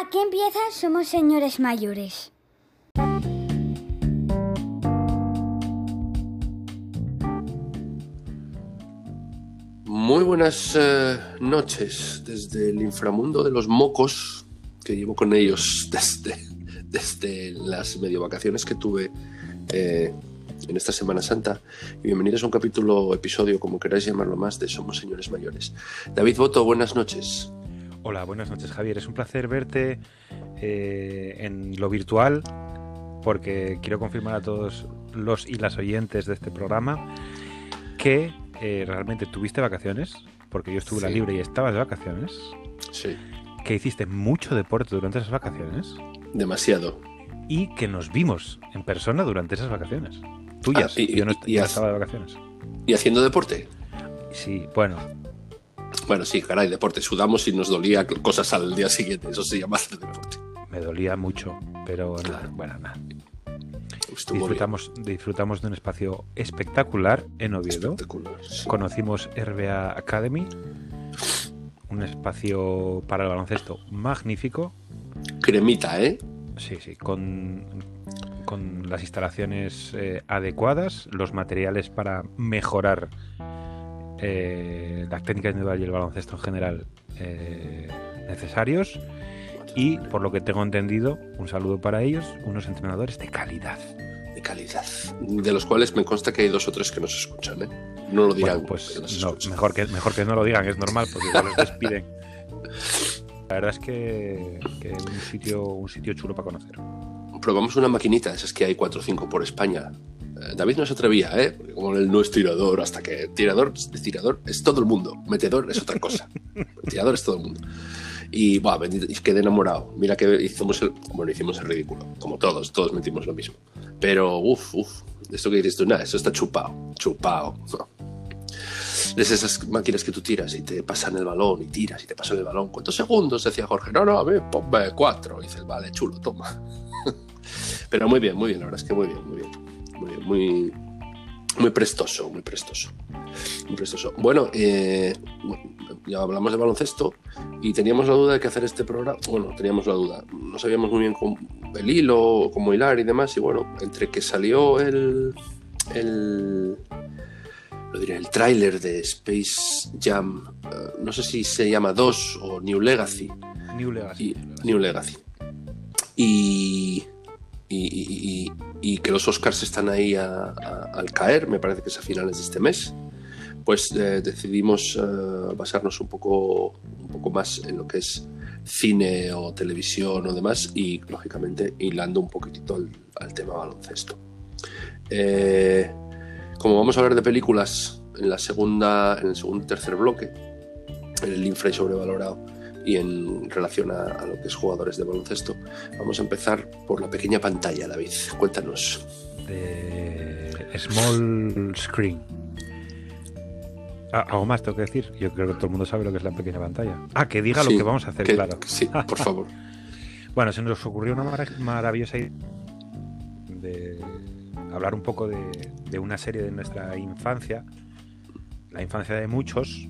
Aquí empieza Somos Señores Mayores. Muy buenas eh, noches desde el inframundo de los mocos que llevo con ellos desde, desde las medio vacaciones que tuve eh, en esta Semana Santa. Bienvenidos a un capítulo, episodio, como queráis llamarlo más, de Somos Señores Mayores. David Boto, buenas noches. Hola, buenas noches Javier. Es un placer verte eh, en lo virtual porque quiero confirmar a todos los y las oyentes de este programa que eh, realmente tuviste vacaciones, porque yo estuve la libre y estabas de vacaciones, Sí, que hiciste mucho deporte durante esas vacaciones demasiado. y que nos vimos en persona durante esas vacaciones. Tuyas. Ah, y- yo no, y- y yo no haz- estaba de vacaciones. ¿Y haciendo deporte? Sí, bueno, Bueno, sí, caray, deporte. Sudamos y nos dolía cosas al día siguiente. Eso se llama hacer deporte. me dolía mucho, pero nada, bueno, nada. Disfrutamos, disfrutamos de un espacio espectacular en Oviedo. Espectacular. sí. Conocimos RBA Academy, un espacio para el baloncesto magnífico. Cremita, ¿eh? Sí, sí, con, con las instalaciones eh, adecuadas, los materiales para mejorar eh, las técnicas individual y el baloncesto en general eh, necesarios. Y por lo que tengo entendido, un saludo para ellos, unos entrenadores de calidad. de calidad, de los cuales me consta que hay dos o tres que nos escuchan, ¿eh? No lo dirán. Bueno, pues no, mejor, que, mejor que no lo digan, es normal, porque igual los despiden. La verdad es que, que un sitio un sitio chulo para conocer. Probamos una maquinita, esas que hay cuatro o cinco por España. Eh, David no se atrevía, ¿eh? Porque como él no es tirador, hasta que tirador, tirador es todo el mundo, metedor es otra cosa. tirador es todo el mundo. Y, bendito, y quedé enamorado. Mira que hicimos el, bueno, hicimos el ridículo, como todos, todos metimos lo mismo. Pero, uff, uff, esto que dices tú, nada, eso está chupado, chupado. Es esas máquinas que tú tiras y te pasan el balón y tiras y te pasan el balón. ¿Cuántos segundos? Decía Jorge. No, no, a ver, ponme cuatro. Y dices, vale, chulo, toma. Pero muy bien, muy bien, la verdad es que muy bien, muy bien. Muy muy, muy prestoso, muy prestoso. Muy prestoso. Bueno, eh, ya hablamos de baloncesto y teníamos la duda de que hacer este programa. Bueno, teníamos la duda. No sabíamos muy bien cómo, el hilo, cómo hilar y demás. Y bueno, entre que salió el. el lo diré, el tráiler de Space Jam, eh, no sé si se llama 2 o New Legacy, New Legacy. y, New Legacy. Y, y, que los Oscars están ahí al caer, me parece que es a finales de este mes, pues eh, decidimos eh, basarnos un poco, un poco más en lo que es cine o televisión o demás y lógicamente hilando un poquitito al, al tema baloncesto. Eh, como vamos a hablar de películas en la segunda, en el segundo y tercer bloque, en el infra y sobrevalorado y en relación a, a lo que es jugadores de baloncesto, vamos a empezar por la pequeña pantalla, David. Cuéntanos. De Small Screen. Ah, algo más tengo que decir. Yo creo que todo el mundo sabe lo que es la pequeña pantalla. Ah, que diga Sí, lo que vamos a hacer, que- claro. Sí, por favor. Bueno, se nos ocurrió una mara- maravillosa idea de hablar un poco de, de una serie de nuestra infancia, la infancia de muchos,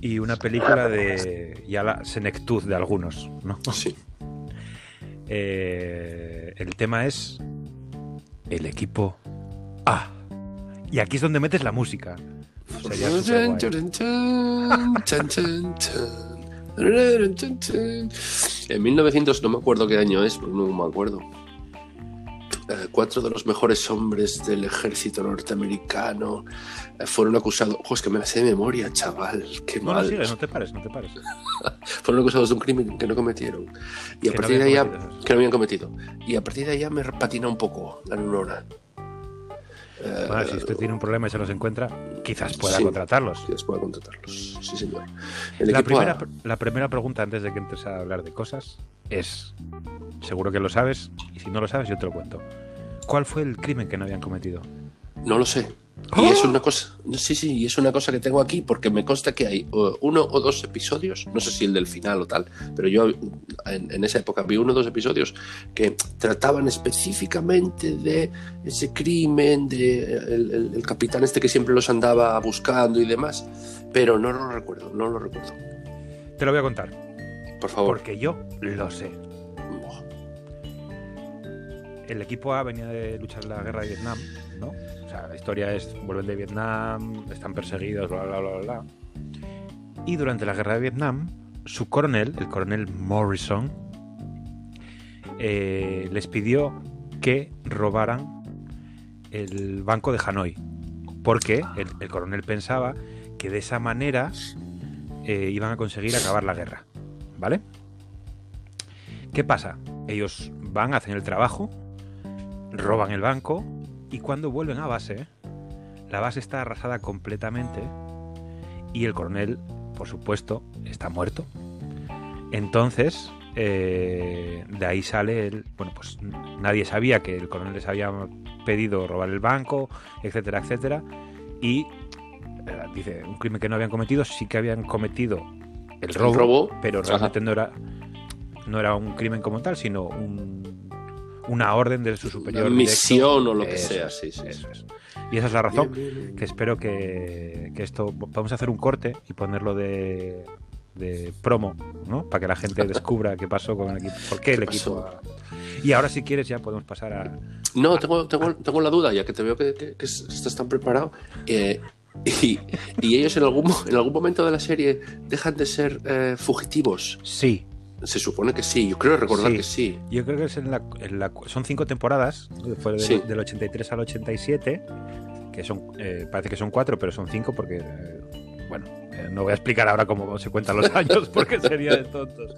y una película de ya la senectud de algunos, ¿no? Sí. Eh, el tema es el equipo A. Y aquí es donde metes la música. En 1900, no me acuerdo qué año es, pero no me acuerdo. Eh, cuatro de los mejores hombres del ejército norteamericano eh, fueron acusados. Ojo, es que me la sé de memoria, chaval. Qué No, no, mal. sigue, no te pares, no te pares. fueron acusados de un crimen que no cometieron. Y a Que no partir de cometido. que no habían cometido. Y a partir de ya me patina un poco la neurona. Eh, Bueno, si usted tiene un problema y se los encuentra, quizás pueda Sí. contratarlos. que pueda contratarlos. Sí, señor. El La primera, A. la primera pregunta antes de que entres a hablar de cosas es, seguro que lo sabes, y si no lo sabes yo te lo cuento. ¿Cuál fue el crimen que no habían cometido? No lo sé. Y es una cosa, sí, sí, y es una cosa que tengo aquí porque me consta que hay uh, uno o dos episodios, no sé si el del final o tal, pero yo en, en esa época vi uno o dos episodios que trataban específicamente de ese crimen, de el, el- el capitán este que siempre los andaba buscando y demás, pero no lo recuerdo, no lo recuerdo. Te lo voy a contar. Por favor. Porque yo lo sé. Buah. El equipo A venía de luchar la guerra de Vietnam, ¿no? O sea, la historia es, vuelven de Vietnam, están perseguidos, bla, bla, bla, bla. Y durante la guerra de Vietnam, su coronel, el coronel Morrison, eh, les pidió que robaran el banco de Hanoi. Porque el, el coronel pensaba que de esa manera eh, iban a conseguir acabar la guerra. ¿Vale? ¿Qué pasa? Ellos van, hacen el trabajo, roban el banco y cuando vuelven a base, la base está arrasada completamente y el coronel, por supuesto, está muerto. Entonces, eh, de ahí sale el. Bueno, pues nadie sabía que el coronel les había pedido robar el banco, etcétera, etcétera. Y eh, dice, un crimen que no habían cometido, sí que habían cometido el robo, robo, pero ajá. realmente no era, no era un crimen como tal, sino un- una orden de su superior. Una directo. misión o lo que Eso sea, sí, sí. eso es. Y esa es la razón Bien, bien, bien. que espero que, que esto vamos a hacer un corte y ponerlo de, de promo, ¿no? Para que la gente descubra qué pasó con el equipo, por qué el ¿Qué equipo. pasó? Y ahora si quieres ya podemos pasar a No, tengo, tengo, tengo la duda, ya que te veo que, que- que estás tan preparado. eh, y, y ellos en algún, en algún momento de la serie dejan de ser eh, fugitivos. sí. Se supone que sí, yo creo recordar Sí. que sí. Yo creo que es en la, en la- son cinco temporadas, fue del, Sí. del 83 al 87, que son eh, parece que son cuatro, pero son cinco porque eh, bueno, eh, no voy a explicar ahora cómo se cuentan los años porque sería de tontos.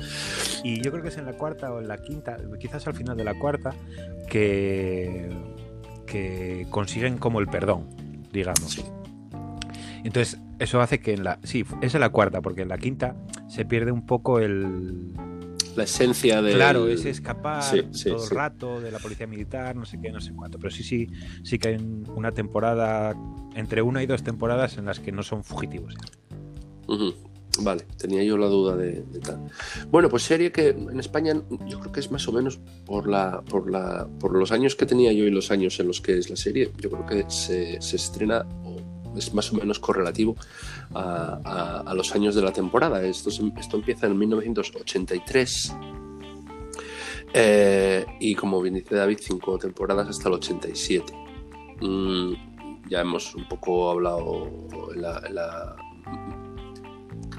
Y yo creo que es en la cuarta o en la quinta, quizás al final de la cuarta, que, que consiguen como el perdón, digamos. Sí. Entonces, eso hace que en la. Sí, es en la cuarta, porque en la quinta se pierde un poco el. La esencia de. Claro, es escapar Sí, sí, todo el sí. rato de la policía militar, no sé qué, no sé cuánto. Pero sí, sí, sí que hay un- una temporada, entre una y dos temporadas en las que no son fugitivos. Vale, tenía yo la duda de, de tal. Bueno, pues serie que en España yo creo que es más o menos por la, por la, por los años que tenía yo y los años en los que es la serie, yo creo que se, se estrena o es más o menos correlativo a, los años de la temporada. Esto, esto empieza en 1983 eh, y como bien dice David, cinco temporadas hasta el 87. Mm, ya hemos un poco hablado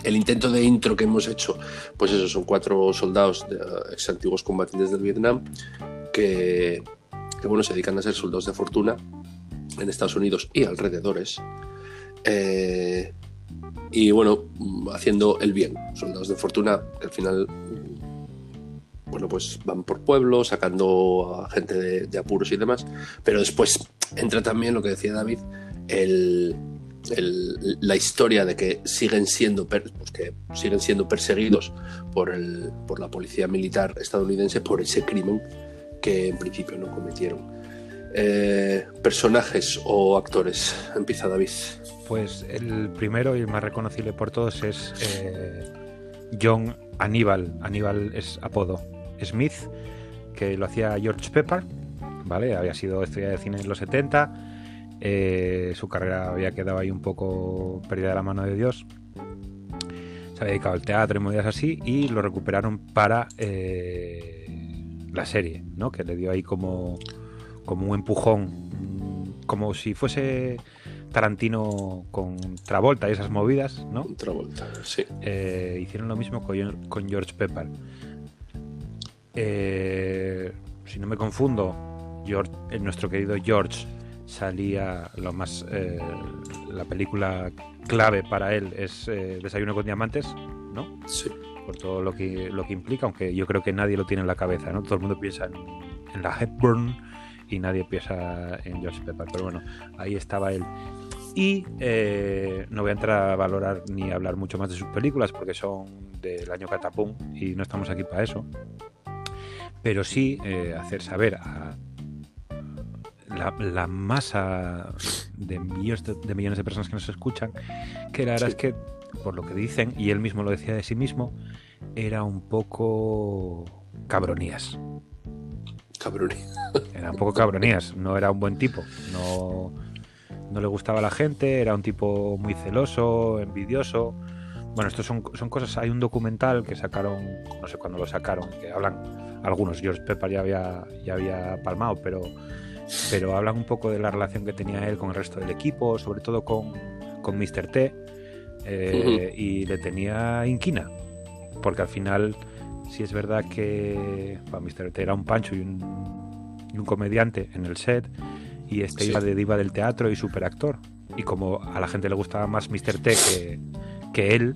el intento de intro que hemos hecho, pues eso, son cuatro soldados, de, ex antiguos combatientes del Vietnam, que, que, bueno, se dedican a ser soldados de fortuna en Estados Unidos y alrededores. Eh, y bueno, haciendo el bien, soldados de fortuna que al final, mm, bueno, pues van por pueblos, sacando a gente de, apuros y demás, pero después entra también lo que decía David, la historia de que siguen siendo pues que siguen siendo perseguidos por el por la policía militar estadounidense por ese crimen que en principio no cometieron Eh, personajes o actores empieza David Pues el primero y el más reconocible por todos es eh, John Aníbal. Aníbal es apodo. Smith, que lo hacía George Pepper, ¿vale? Había sido estrella de cine en los 70. eh, su carrera había quedado ahí un poco perdida de la mano de Dios. Se había dedicado al teatro y movidas así y lo recuperaron para la serie, ¿no? Que le dio ahí como, como un empujón, como si fuese Tarantino con Travolta y esas movidas, ¿no? otra vuelta sí Eh, hicieron lo mismo con, con George Pepper. Eh, si no me confundo, George, eh, nuestro querido George salía lo más eh, la película clave para él es Desayuno con diamantes, ¿no? sí Por todo lo que lo que implica, aunque yo creo que nadie lo tiene en la cabeza, ¿no? Todo el mundo piensa en, en la Hepburn y nadie piensa en George Pepper, pero bueno, ahí estaba él. Y eh, no voy a entrar a valorar ni a hablar mucho más de sus películas porque son del año Catapum y no estamos aquí para eso. Pero sí eh, hacer saber a la, la masa de millones de, de millones de personas que nos escuchan que la verdad Sí. es que, por lo que dicen, y él mismo lo decía de sí mismo, era un poco cabronías. Era un poco cabronías, no era un buen tipo. No, no le gustaba a la gente, era un tipo muy celoso, envidioso, bueno, estos son, son cosas. Hay un documental que sacaron, no sé cuándo lo sacaron, que hablan algunos. George Pepper ya había, ya había palmado, pero, pero hablan un poco de la relación que tenía él con el resto del equipo, sobre todo con, con Mr. T. eh, Y le tenía inquina, porque al final, si es verdad que bueno, Mr. T era un pancho y un, y un comediante en el set, y este Sí. iba de diva del teatro y superactor. Y como a la gente le gustaba más Mr. T que, que él,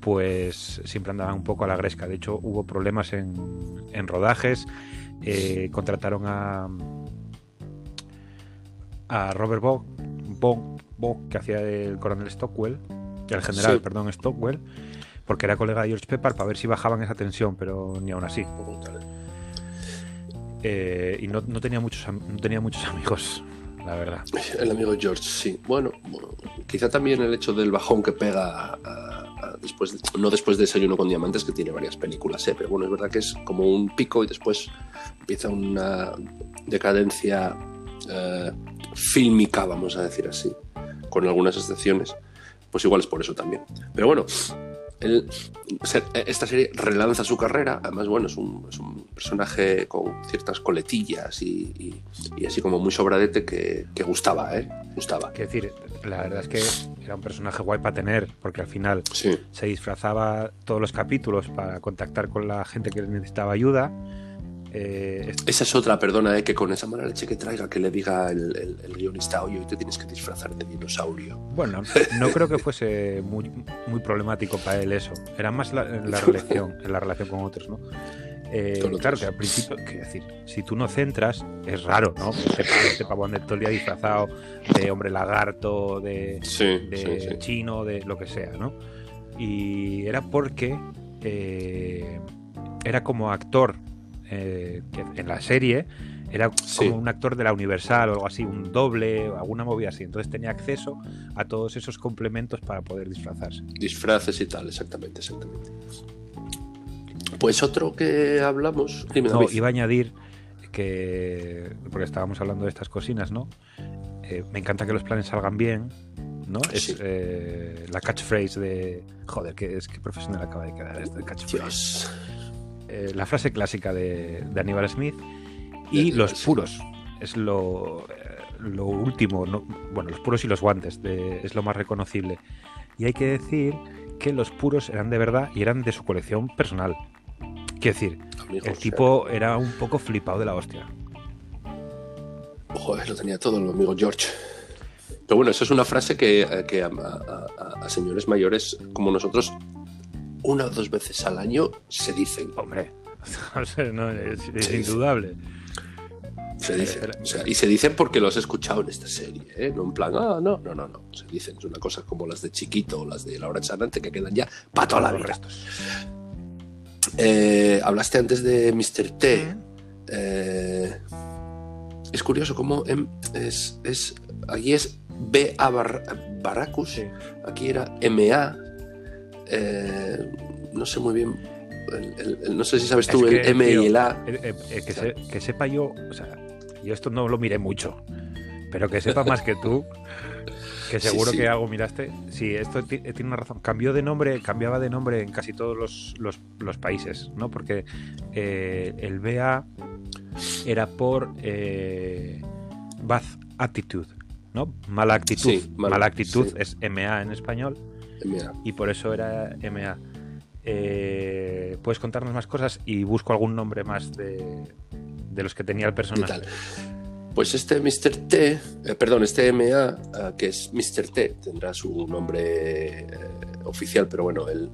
pues siempre andaba un poco a la gresca. De hecho, hubo problemas en, en rodajes. eh, contrataron a a Robert Bog, Bog, Bog, que hacía el coronel Stockwell, el general, Sí. perdón, Stockwell, porque era colega de George Pepper para ver si bajaban esa tensión, pero ni aún así. Eh, y no, no tenía muchos no tenía muchos amigos, la verdad. El amigo George, sí. Bueno, bueno, quizá también el hecho del bajón que pega a- a- después, de- no después de Desayuno con Diamantes, que tiene varias películas, ¿eh? pero bueno, es verdad que es como un pico y después empieza una decadencia eh, fílmica, vamos a decir así, con algunas excepciones. Pues igual es por eso también. Pero bueno, se- esta serie relanza su carrera. Además, bueno, es un, es un personaje con ciertas coletillas y, y- y así como muy sobradete que, que gustaba, ¿eh? Gustaba. Quiero decir, la verdad es que era un personaje guay para tener, porque al final Sí, se disfrazaba todos los capítulos para contactar con la gente que necesitaba ayuda. Eh, esa es otra, perdona, ¿eh? que con esa mala leche que traiga, que le diga el, el- el guionista, oye, hoy te tienes que disfrazar de dinosaurio. bueno, no creo que fuese muy, muy problemático para él eso. Era más la, en la relación, en la relación con otros, ¿no? Eh, otros. claro que al principio, quiero decir, si tú no centras, es raro, ¿no? Este, este pavón de todo el día disfrazado de hombre lagarto, de, Sí, de sí, sí. chino, de lo que sea, ¿no? Y era porque eh, era como actor eh, que en la serie, era Sí. como un actor de la Universal o algo así, un doble o alguna movida así. Entonces tenía acceso a todos esos complementos para poder disfrazarse. Disfraces y tal, exactamente, exactamente. Pues otro que hablamos. Dime, No, iba a añadir que, porque estábamos hablando de estas cocinas, ¿no? Eh, me encanta que los planes salgan bien, ¿no? Es eh, la catchphrase de... Joder, que es que profesional acaba de quedar este catchphrase. Dios. Eh, la frase clásica de, de Aníbal Smith y los puros. Es lo, eh, lo último, ¿no? bueno, los puros y los guantes de- es lo más reconocible. Y hay que decir que los puros eran de verdad y eran de su colección personal. Quiero decir, el tipo era un poco flipado de la hostia. Joder, lo tenía todo el amigo George. Pero bueno, eso es una frase que, eh, que a, a- a- a señores mayores como nosotros, una o dos veces al año se dicen. Hombre, no, es, indudable. Se dicen. O sea, y se dicen porque los he escuchado en esta serie, ¿eh? No en plan, ah, no, no, no, no. Se dicen, es una cosa como las de Chiquito o las de Laura Chanante que quedan ya para toda la Los vida. restos. Eh, hablaste antes de Mr. T. Eh, es curioso cómo em- es, es, aquí es B.A. Bar- Barracus, aquí era M.A. eh, no sé muy bien, el- el- el- no sé si sabes tú Es el M tío, y el A. Que, se- que sepa yo, o sea, yo esto no lo miré mucho, pero que sepa más que tú, que seguro sí. que algo miraste. Sí, esto ti- tiene una razón. Cambió de nombre, cambiaba de nombre en casi todos los, los- los países, ¿no? Porque eh, el BA era por eh, Bad Attitude, ¿no? Mala actitud. Sí, mal- Mala actitud es MA en español M.A. y por eso era MA. Eh, ¿Puedes contarnos más cosas? Y busco algún nombre más de, de los que tenía el ¿Qué personaje. Pues este Mr. T, eh, perdón, este MA, eh, que es Mr. T, tendrá su nombre eh, oficial, pero bueno, él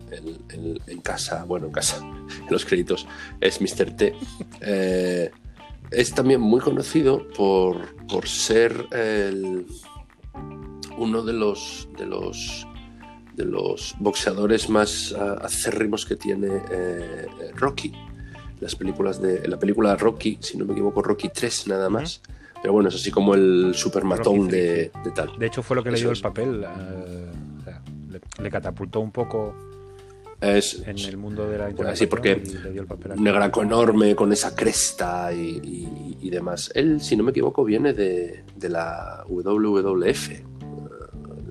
en casa, bueno, en casa, en los créditos, es Mr. T. Es también muy conocido por, por ser el- uno de los, de los de los boxeadores más ah, acérrimos que tiene eh, eh, Rocky. Las películas de la película Rocky, si no me equivoco, Rocky 3 nada más. Pero bueno, es así como el supermatón de, de tal. De hecho, fue lo que le dio es. el papel. eh, o sea, le, le catapultó un poco Es en el mundo de la Bueno, interpretación sí, porque y le dio el papel a- un negraco enorme con esa cresta y, y- y demás. Él, si no me equivoco, viene de, de la WWF.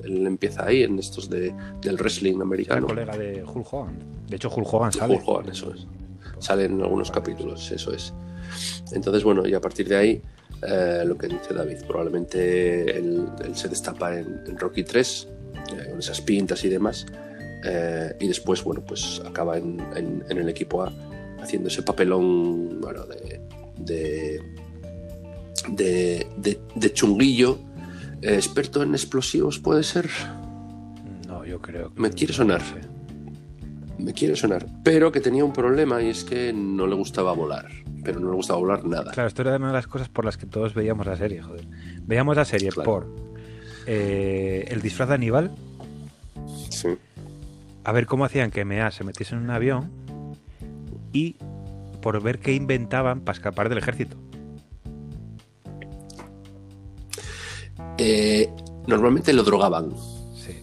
Él empieza ahí en estos de, del wrestling Era americano. colega de Hulk Hogan. De hecho, Hulk Hogan sale. Hulk Hogan, eso es. Salen en algunos capítulos, eso es. Entonces, bueno, y a partir de ahí, eh, lo que dice David, probablemente él, él se destapa en, en Rocky 3, eh, con esas pintas y demás, eh, y después, bueno, pues acaba en, en- en el equipo A, haciendo ese papelón, bueno, de, de, de, de- de chunguillo, experto en explosivos, puede ser. No, yo creo que. Me quiere sonar. no. Me quiere sonar, pero que tenía un problema y es que no le gustaba volar, pero no le gustaba volar nada. Claro, esto era una de las cosas por las que todos veíamos la serie, joder. Veíamos la serie Claro. por eh, el disfraz de Aníbal, Sí. a ver cómo hacían que Mea se metiese en un avión y por ver qué inventaban para escapar del ejército. Eh, normalmente lo drogaban. Sí.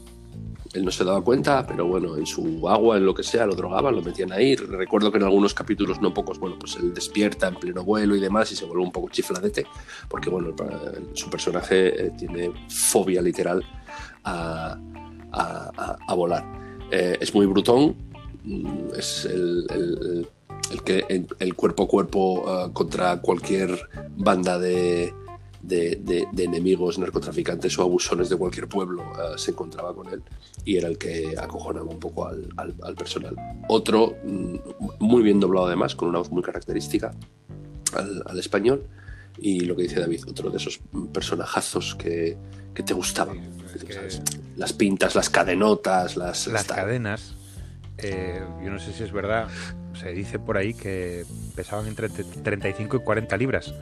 Él no se daba cuenta, pero bueno, en su agua, en lo que sea, lo drogaban, lo metían ahí. Recuerdo que en algunos capítulos, no pocos, bueno, pues él despierta en pleno vuelo y demás y se vuelve un poco chifladete, porque bueno, su personaje eh, tiene fobia literal a, a- a- a volar. Eh, es muy brutón, mm, es el, el- el que el, cuerpo a cuerpo ah, contra cualquier banda de, de, de- de enemigos, narcotraficantes o abusones de cualquier pueblo ah, se encontraba con él y era el que acojonaba un poco al, al- al personal. Otro, mm, muy bien doblado además, con una voz muy característica al, al español. Y lo que dice David, otro de esos personajazos que, que te gustaban. Las pintas, las cadenotas, las, Las tal. cadenas, eh, yo no sé si es verdad, se dice por ahí que pesaban entre te- 35 y 40 libras,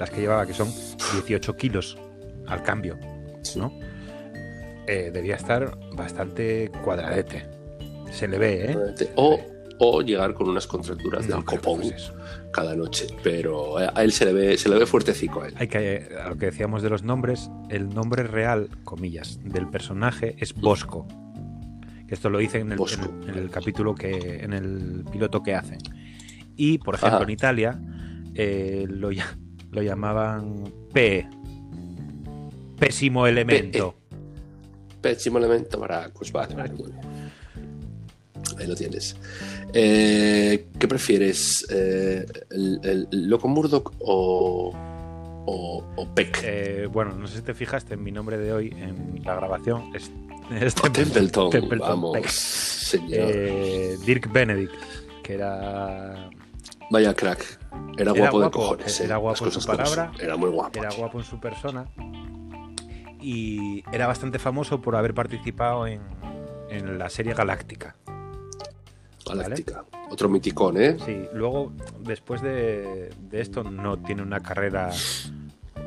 las que llevaba, que son 18 kilos al cambio, ¿no? Eh, debía estar bastante cuadradete. Se le ve, ¿eh? O, o llegar con unas contracturas No del copón eso. cada noche. Pero a él se le ve, se le ve fuertecico a él. Hay que, a lo que decíamos de los nombres, el nombre real, comillas, del personaje es Bosco. Esto lo dicen en el, Bosco. en el- en el capítulo que, en el piloto que hacen. Y, por ejemplo, Ajá. en Italia eh, lo, lo llamaban P. Pésimo elemento. Pésimo elemento para pues vale, vale. Ahí lo tienes. Eh, ¿Qué prefieres? Eh, ¿El, el, Loco Murdoch o, o, o Peck? Eh, bueno, no sé si te fijaste en mi nombre de hoy en la grabación. Es, es Templeton, Templeton vamos, Peck. señor. Eh, Dirk Benedict, que era Vaya crack. Era, Era guapo, de guapo, cojones. eh, era guapo las en su palabra. Era muy guapo. era guapo en su persona y era bastante famoso por haber participado en, en la serie Galáctica. Galáctica. Otro miticón, ¿eh? Sí, luego, después de, de esto, no tiene una carrera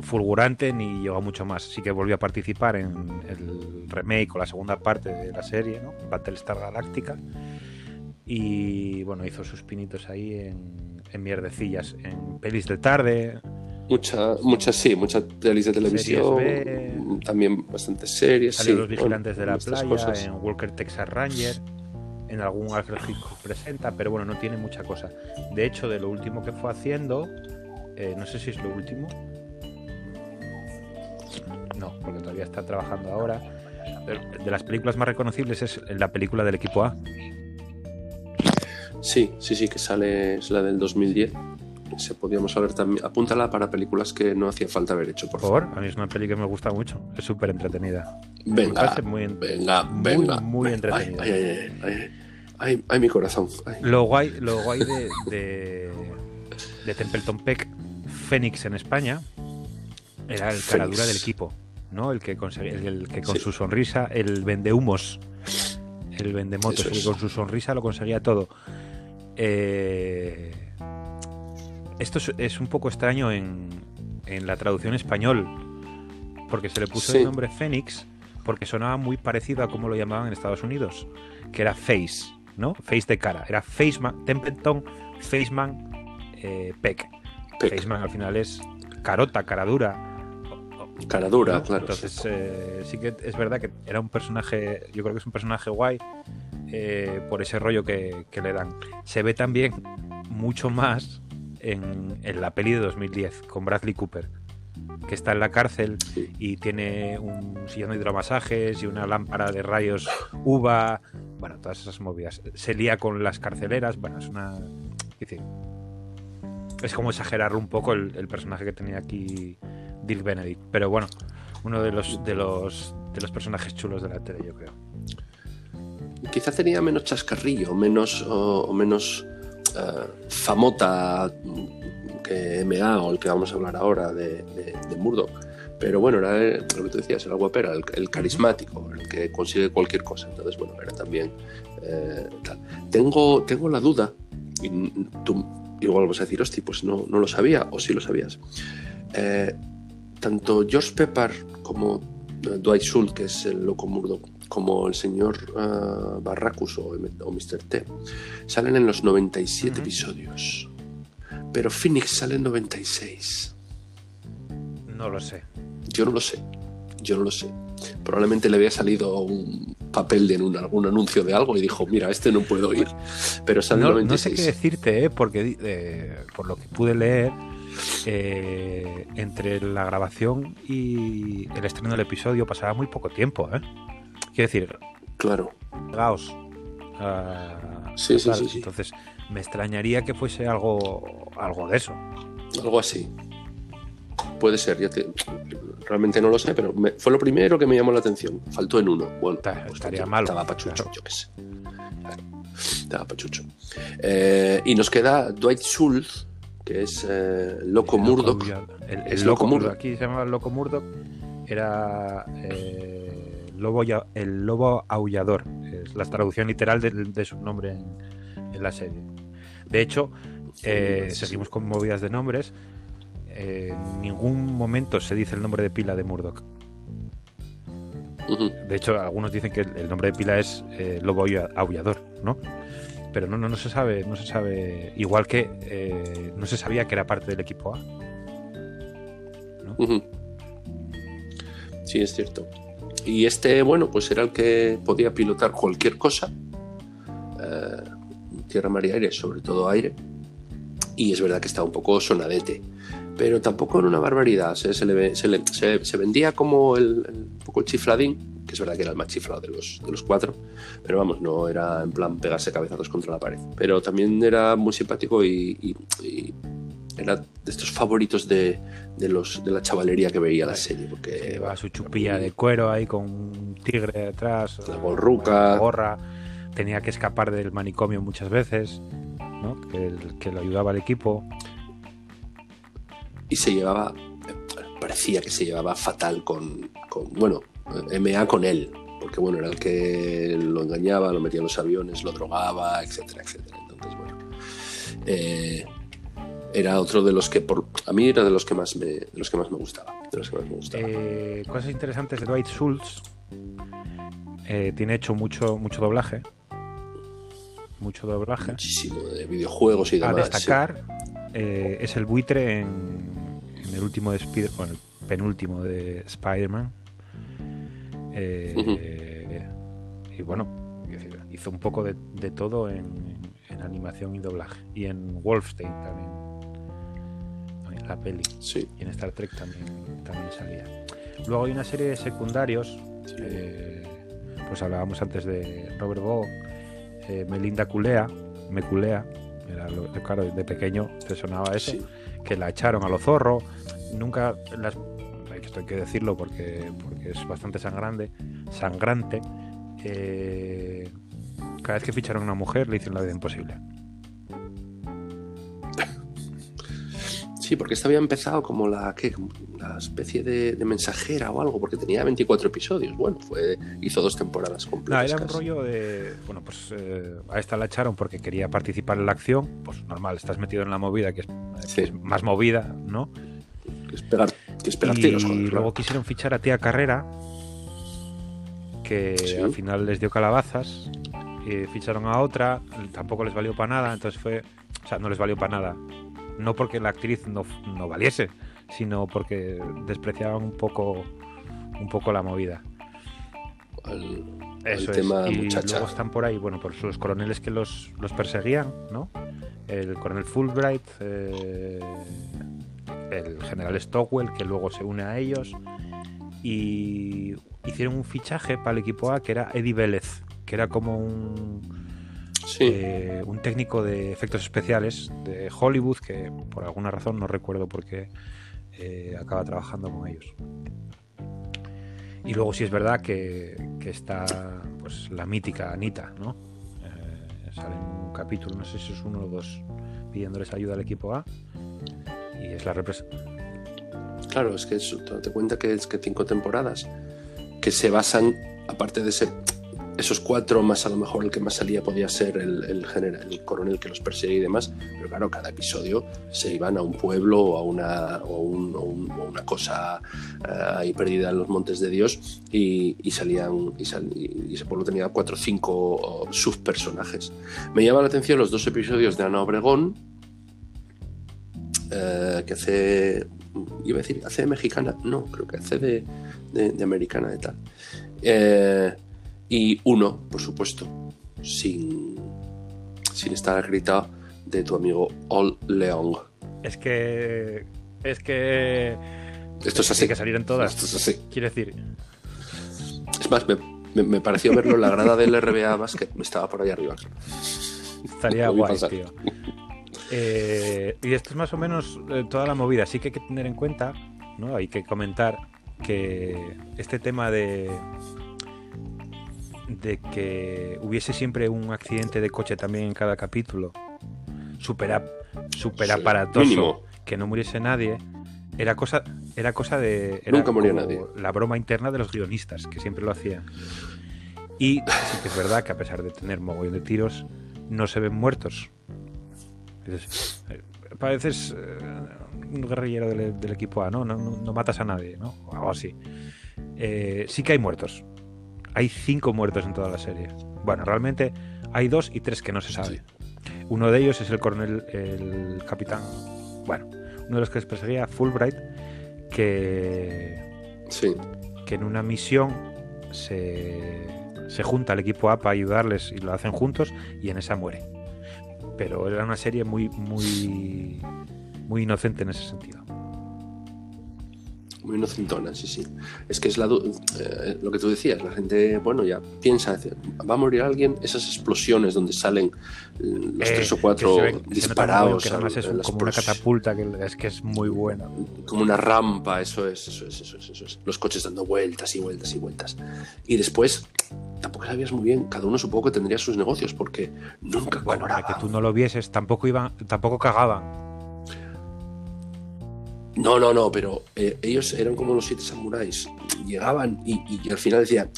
fulgurante ni llegó a mucho más. Sí que volvió a participar en el remake o la segunda parte de la serie, ¿no? Battlestar Galáctica. Y bueno, hizo sus pinitos ahí en, en mierdecillas, en pelis de tarde, Mucha, muchas, sí, muchas pelis de televisión. B. También bastantes series. Salió sí, Los Vigilantes bueno, de la Playa, cosas. en Walker Texas Ranger, en algún Alfred Hitchcock presenta, pero bueno, no tiene mucha cosa. De hecho, de lo último que fue haciendo, eh, no sé si es lo último. No, porque todavía está trabajando ahora. De las películas más reconocibles es la película del equipo A. Sí, sí, sí, que sale, es la del 2010. Se podíamos hablar también. Apúntala para películas que no hacía falta haber hecho, por Por favor. a mí es una peli que me gusta mucho. Es súper entretenida. Venga, muy, venga, muy, venga. muy Ay, entretenida. Ay, ay, ay, mi corazón. Lo guay, lo guay de, de, de Templeton Peck, Fénix en España, era el caradura del equipo, ¿no? El que, conseguía- el, el que con Sí. su sonrisa, el vendehumos, el vendemotos, Eso el que es. con su sonrisa lo conseguía todo. Eh, esto es, es un poco extraño en, en la traducción español, porque se le puso Sí. el nombre Fénix porque sonaba muy parecido a como lo llamaban en Estados Unidos, que era Face, ¿no? Face de cara. Era Faceman, Templeton, Faceman, eh, Peck. Peck. Faceman al final es carota, cara dura. Cara dura, ¿no? claro. Entonces eh, sí que es verdad que era un personaje, yo creo que es un personaje guay eh, por ese rollo que, que le dan. Se ve también mucho más en, en la peli de 2010 con Bradley Cooper. que está en la cárcel y tiene un sillón de hidromasajes y una lámpara de rayos uva, bueno, todas esas movidas. Se lía con las carceleras, bueno, es una... es decir, es como exagerar un poco el, el personaje que tenía aquí Dirk Benedict, pero bueno, uno de los, de los, de los personajes chulos de la tele, yo creo. Quizá tenía menos chascarrillo, menos, o, menos eh, famota que MA o el que vamos a hablar ahora de, Murdoch. Pero bueno, era el- lo que tú decías, era el guapera, el, el carismático, el que consigue cualquier cosa. Entonces, bueno, era también eh, tal. Tengo, tengo la duda, y tú igual vas a decir, hostia, pues no, no lo sabía, o sí lo sabías. Eh, tanto George Pepper como eh, Dwight Schultz, que es el loco Murdoch, como el señor eh, Barracus o, o Mr. T, salen en los 97 Ujú. episodios. Pero Phoenix sale en 96. No lo sé. Yo no lo sé. Yo no lo sé. Probablemente le había salido un papel de un, algún anuncio de algo y dijo, mira, este no puedo ir. Pero sale en No, no sé 96. qué decirte, ¿eh? porque eh, por lo que pude leer, eh, entre la grabación y el estreno del episodio pasaba muy poco tiempo. ¿eh? Quiero decir, Claro. pegados. a- Sí, sí, sí, sí. Entonces, me extrañaría que fuese algo, algo de eso. Algo así. Puede ser, ya te- realmente no lo sé, pero me- fue lo primero que me llamó la atención. Faltó en uno. Bueno, pues estaría malo, Estaba pachucho, claro. yo qué sé. Claro, estaba pachucho. Eh, y nos queda Dwight Schultz, que es eh, Loco Murdoch. El, el Es loco Loco Murdoch. Aquí se llama Loco Murdoch. Era eh, lobo, el lobo aullador. Es la traducción literal de, de su nombre en, en la serie. De hecho, eh, Sí. seguimos con movidas de nombres. Eh, en ningún momento se dice el nombre de pila de Murdoch. De hecho, algunos dicen que el, nombre de pila es eh, lobo aulla- aullador, ¿no? Pero no, no, no se sabe, no se sabe. Igual que eh, no se sabía que era parte del equipo A. Ujú. Sí, es cierto. Y este, bueno, pues era el que podía pilotar cualquier cosa. eh, tierra, mar y aire, sobre todo aire. Y es verdad que estaba un poco sonadete. Pero tampoco en una barbaridad. Se, le, se, le- se- vendía como el, el- poco el chifladín, que es verdad que era el más chiflado de los, de los cuatro. Pero vamos, no era en plan pegarse cabezazos contra la pared. Pero también era muy simpático y era de estos favoritos de, de los de la chavalería que veía la serie porque que llevaba su chupilla de cuero ahí con un tigre detrás, La la gorra, tenía que escapar del manicomio muchas veces, ¿no? que, el- que lo ayudaba al equipo. y se llevaba parecía que se llevaba fatal con, con bueno MA con él porque bueno era el que lo engañaba lo metía en los aviones lo drogaba etcétera etcétera entonces bueno eh, era otro de los que por a mí era de los que más me de los que más me gustaba de los que más me gustaba Eh, cosas interesantes de Dwight Schultz. eh, tiene hecho mucho, mucho doblaje. Mucho doblaje. muchísimo de videojuegos y A demás sí. destacar eh, es el buitre en, en el último de Spider bueno, el penúltimo de Spider-Man. Eh, Y bueno, hizo un poco de, de todo en, en animación y doblaje. Y en Wolfstein también. La peli. sí Y en Star Trek también, también salía. Luego hay una serie de secundarios. eh, pues hablábamos antes de Robert Bow, eh, Melinda Culea, me culea, era lo- claro, de pequeño te sonaba eso, sí. que la echaron a lo zorro, nunca las esto hay que decirlo porque, porque es bastante sangrante, sangrante. eh, cada vez que ficharon a una mujer le hicieron la vida imposible. Sí, porque esta había empezado como la, ¿qué? La especie de, de mensajera o algo, porque tenía 24 episodios. Bueno, fue, hizo dos temporadas No, completas. era un casi. rollo de. Bueno, pues eh, a esta la echaron porque quería participar en la acción. Pues normal, estás metido en la movida que es, que Sí. es más movida, ¿no? Que es pegar, que es pegar y tiros, joder, claro. luego quisieron fichar a Tía Carrera, que Sí. al final les dio calabazas. Y ficharon a otra, tampoco les valió para nada, entonces fue. O sea, no les valió para nada. No porque la actriz no, no valiese, sino porque despreciaban un poco, un poco la movida. El, Eso el tema es. Y muchacha. luego están por ahí, bueno, pues los coroneles que los, los perseguían, ¿no? El coronel Fulbright, eh, el general Stockwell, que luego se une a ellos. Y hicieron un fichaje para el equipo A que era Eddie Vélez, que era como un, Sí, eh, un técnico de efectos especiales de Hollywood que por alguna razón no recuerdo por qué eh, acaba trabajando con ellos. Y luego sí es verdad que, que está pues la mítica Anita, ¿no? Eh, sale en un capítulo, no sé si es uno o dos, pidiéndoles ayuda al equipo A. Y es la representación. claro, es que te cuenta que es que cinco temporadas que se basan, aparte de ese, esos cuatro, más a lo mejor el que más salía podía ser el, general, el coronel que los perseguía y demás, pero claro, cada episodio se iban a un pueblo o a una, o un- o un- o una cosa eh, ahí perdida en los montes de Dios y, y salían, y, y- ese pueblo tenía cuatro o cinco subpersonajes. Me llama la atención los dos episodios de Ana Obregón, eh, que hace, iba a decir, hace de mexicana, no, creo que hace de, de- de americana de tal. Eh, y uno, por supuesto, sin, sin estar acreditado, de tu amigo Ol Leong. Es que. Es que. Esto es así. Tiene que salir en todas. Esto es así. Quiero decir, Es más, me, me- me pareció verlo en la grada del RBA Basket. Me estaba por ahí arriba. Estaría guay, pasar. tío. Eh, y esto es más o menos eh, toda la movida. Sí que hay que tener en cuenta, ¿no? Hay que comentar que este tema de de que hubiese siempre un accidente de coche también en cada capítulo, super, super Sí, aparatoso, mínimo. que no muriese nadie, era cosa, era cosa de. Era Nunca como nadie. La broma interna de los guionistas, que siempre lo hacían. Y sí que es verdad que a pesar de tener mogollón de tiros, no se ven muertos. Eh, pareces eh, un guerrillero del, del equipo A, ¿no? No, no- no matas a nadie, ¿no? O algo así. Eh, sí que hay muertos. Hay cinco muertos en toda la serie. Bueno, realmente hay dos y tres que no se sabe. Uno de ellos es el coronel, el capitán, bueno, uno de los que les perseguía, Fulbright, que Sí. que en una misión se, se junta el equipo A para ayudarles y lo hacen juntos y en esa muere. Pero era una serie muy, muy, muy inocente en ese sentido. Muy inocentona, sí, sí. Es que es la eh, lo que tú decías, la gente, bueno, ya piensa, va a morir alguien, esas explosiones donde salen eh, los Eh, tres o cuatro disparados, que es un- como una catapulta que es que es muy buena. como una rampa, eso es, eso es, eso es, eso es. Los coches dando vueltas y vueltas y vueltas. Y después, tampoco sabías muy bien, cada uno supongo que tendría sus negocios, porque nunca Bueno, para que tú no lo vieses, tampoco iban, tampoco cagaban. No, no, no, pero eh, ellos eran como los siete samuráis. Llegaban y, y al final decían,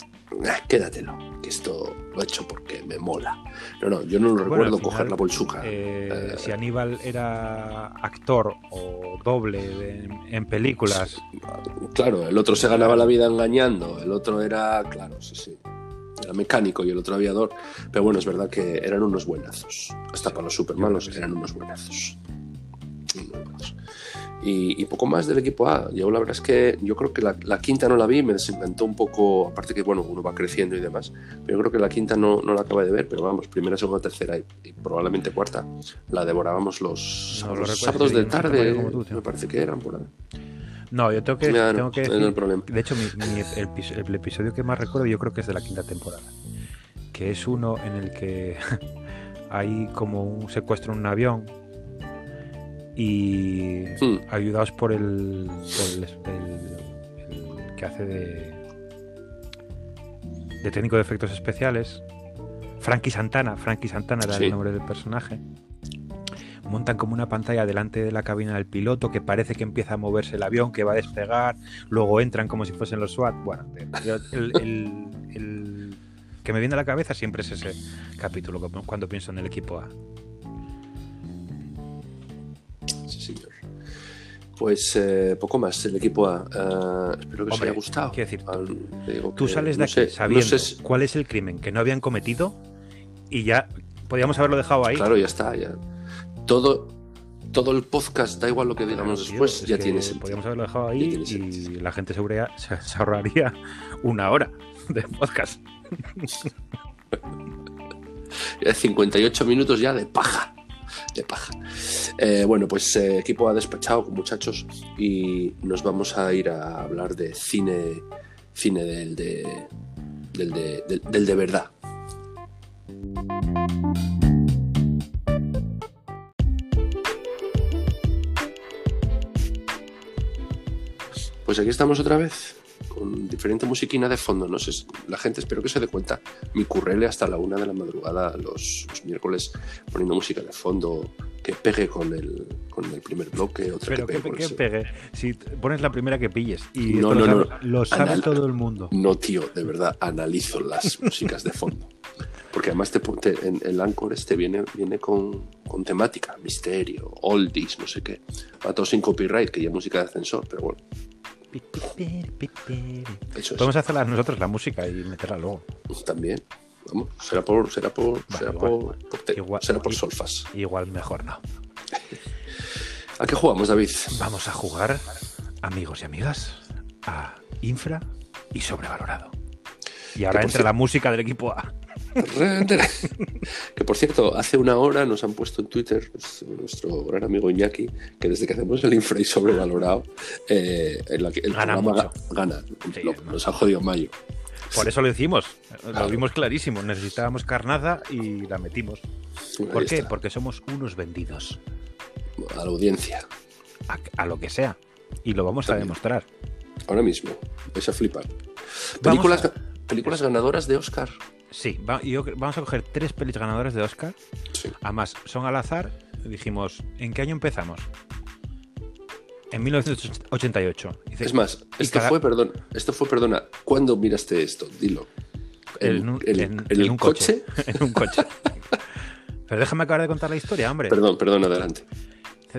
"Ah, quédatelo, que esto lo he hecho porque me mola. No, no, yo no lo Bueno, recuerdo final, coger la bolsuca. Eh, Eh, si Aníbal era actor o doble de- en películas, Claro, el otro se ganaba la vida engañando, el otro era, claro, sí, sí. Era mecánico y el otro aviador. Pero bueno, es verdad que eran unos buenazos. Hasta para los sí. eran unos buenazos. Unos buenazos. Y, y poco más del equipo A. Yo la verdad es que yo creo que la, la quinta no la vi, me desencantó un poco, aparte que bueno, uno va creciendo y demás, pero yo creo que la quinta no, no la acabé de ver, pero vamos, primera, segunda, tercera y, y probablemente cuarta, la devorábamos los, No lo los sábados de no tarde, tú, me parece que eran por ahí. No, yo tengo que, tengo que decir, el problema. de hecho, mi- mi- el, el episodio que más recuerdo yo creo que es de la quinta temporada, que es uno en el que hay como un secuestro en un avión y Hmm. ayudados por el, por el, el- el que hace de, de técnico de efectos especiales, Frankie Santana, Frankie Santana era Sí. el nombre del personaje. Montan como una pantalla delante de la cabina del piloto que parece que empieza a moverse el avión, que va a despegar, luego entran como si fuesen los SWAT. Bueno, el que me viene a la cabeza siempre es ese capítulo cuando pienso en el equipo A. señor. Pues eh, poco más el equipo A. Eh, espero que os haya gustado. quiero decir, Al- te digo Tú que sales de no aquí sé- no sabiendo sé cuál es el crimen que no habían cometido y ya podíamos haberlo dejado ahí. Claro, ya está. Ya. Todo, todo el podcast, da igual lo que digamos después, es ya tiene sentido. Podríamos haberlo dejado ahí y la gente se, ahorraría una hora de podcast. Ya 58 minutos ya de paja. De paja. Eh, bueno, pues eh, equipo ha despachado, muchachos, y nos vamos a ir a hablar de cine, cine del de, del de, del de verdad. Pues aquí estamos otra vez, con diferente musiquina de fondo. No sé, la gente espero que se dé cuenta. Mi currele hasta la una de la madrugada los, los miércoles poniendo música de fondo que pegue con el, con el primer bloque, otra Pero que que, pegue con que el- pegue. Si pones la primera que pilles. Y No, no, lo no. sabe, lo sabe todo el mundo. No, tío, de verdad, analizo las músicas de fondo. Porque además te, te- en el Anchor este viene, viene con, con temática, misterio, oldies, no sé qué. Va todo sin copyright, que ya música de ascensor, pero bueno, eso. Podemos hacerla nosotros la música y meterla luego. También. Vamos, será por, será por, Vale, será igual. por, por te- Igual- será por solfas. Igual mejor no. ¿A qué jugamos, David? Vamos a jugar, amigos y amigas, a infra y sobrevalorado. Y ahora entra la música del equipo A. que por cierto, hace una hora nos han puesto en Twitter pues, nuestro gran amigo Iñaki que desde que hacemos el infra y sobrevalorado, eh, en la que el Gana programa mucho. ga- gana. Sí, Lo- no. Nos ha jodido mayo. Por eso lo hicimos. Lo vimos clarísimo. Necesitábamos carnaza y la metimos. ¿Por qué? está, Porque somos unos vendidos. A la audiencia, A, a lo que sea. Y lo vamos a demostrar. ahora mismo. Vais a flipar. Películas, a- películas ganadoras de Oscar. Sí, va- yo cre- vamos a coger tres pelis ganadoras de Oscar. Sí. Además, son al azar. Dijimos, ¿en qué año empezamos? En 1988. Dice, Es más, esto cada- fue, perdón, esto fue, perdona, ¿cuándo miraste esto? Dilo. en, un- en- en coche? en un coche. Pero déjame acabar de contar la historia, hombre. Perdón, perdón, adelante.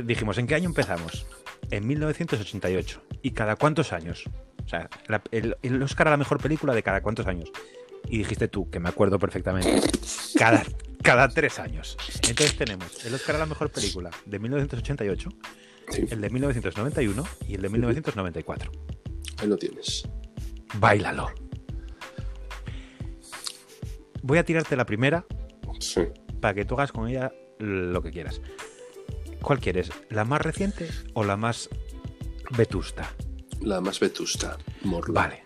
Dijimos, ¿en qué año empezamos? En 1988. ¿Y cada cuántos años? O sea, la- el, el Oscar a la mejor película de cada cuántos años. Y dijiste tú, que me acuerdo perfectamente, cada, cada tres años. Entonces tenemos el Oscar a la mejor película de 1988, Sí, el de 1991 y el de 1994. ahí lo tienes. Báilalo. Voy a tirarte la primera Sí. para que tú hagas con ella lo que quieras. ¿Cuál quieres? ¿La más reciente o la más vetusta? La más vetusta, Morla. Vale.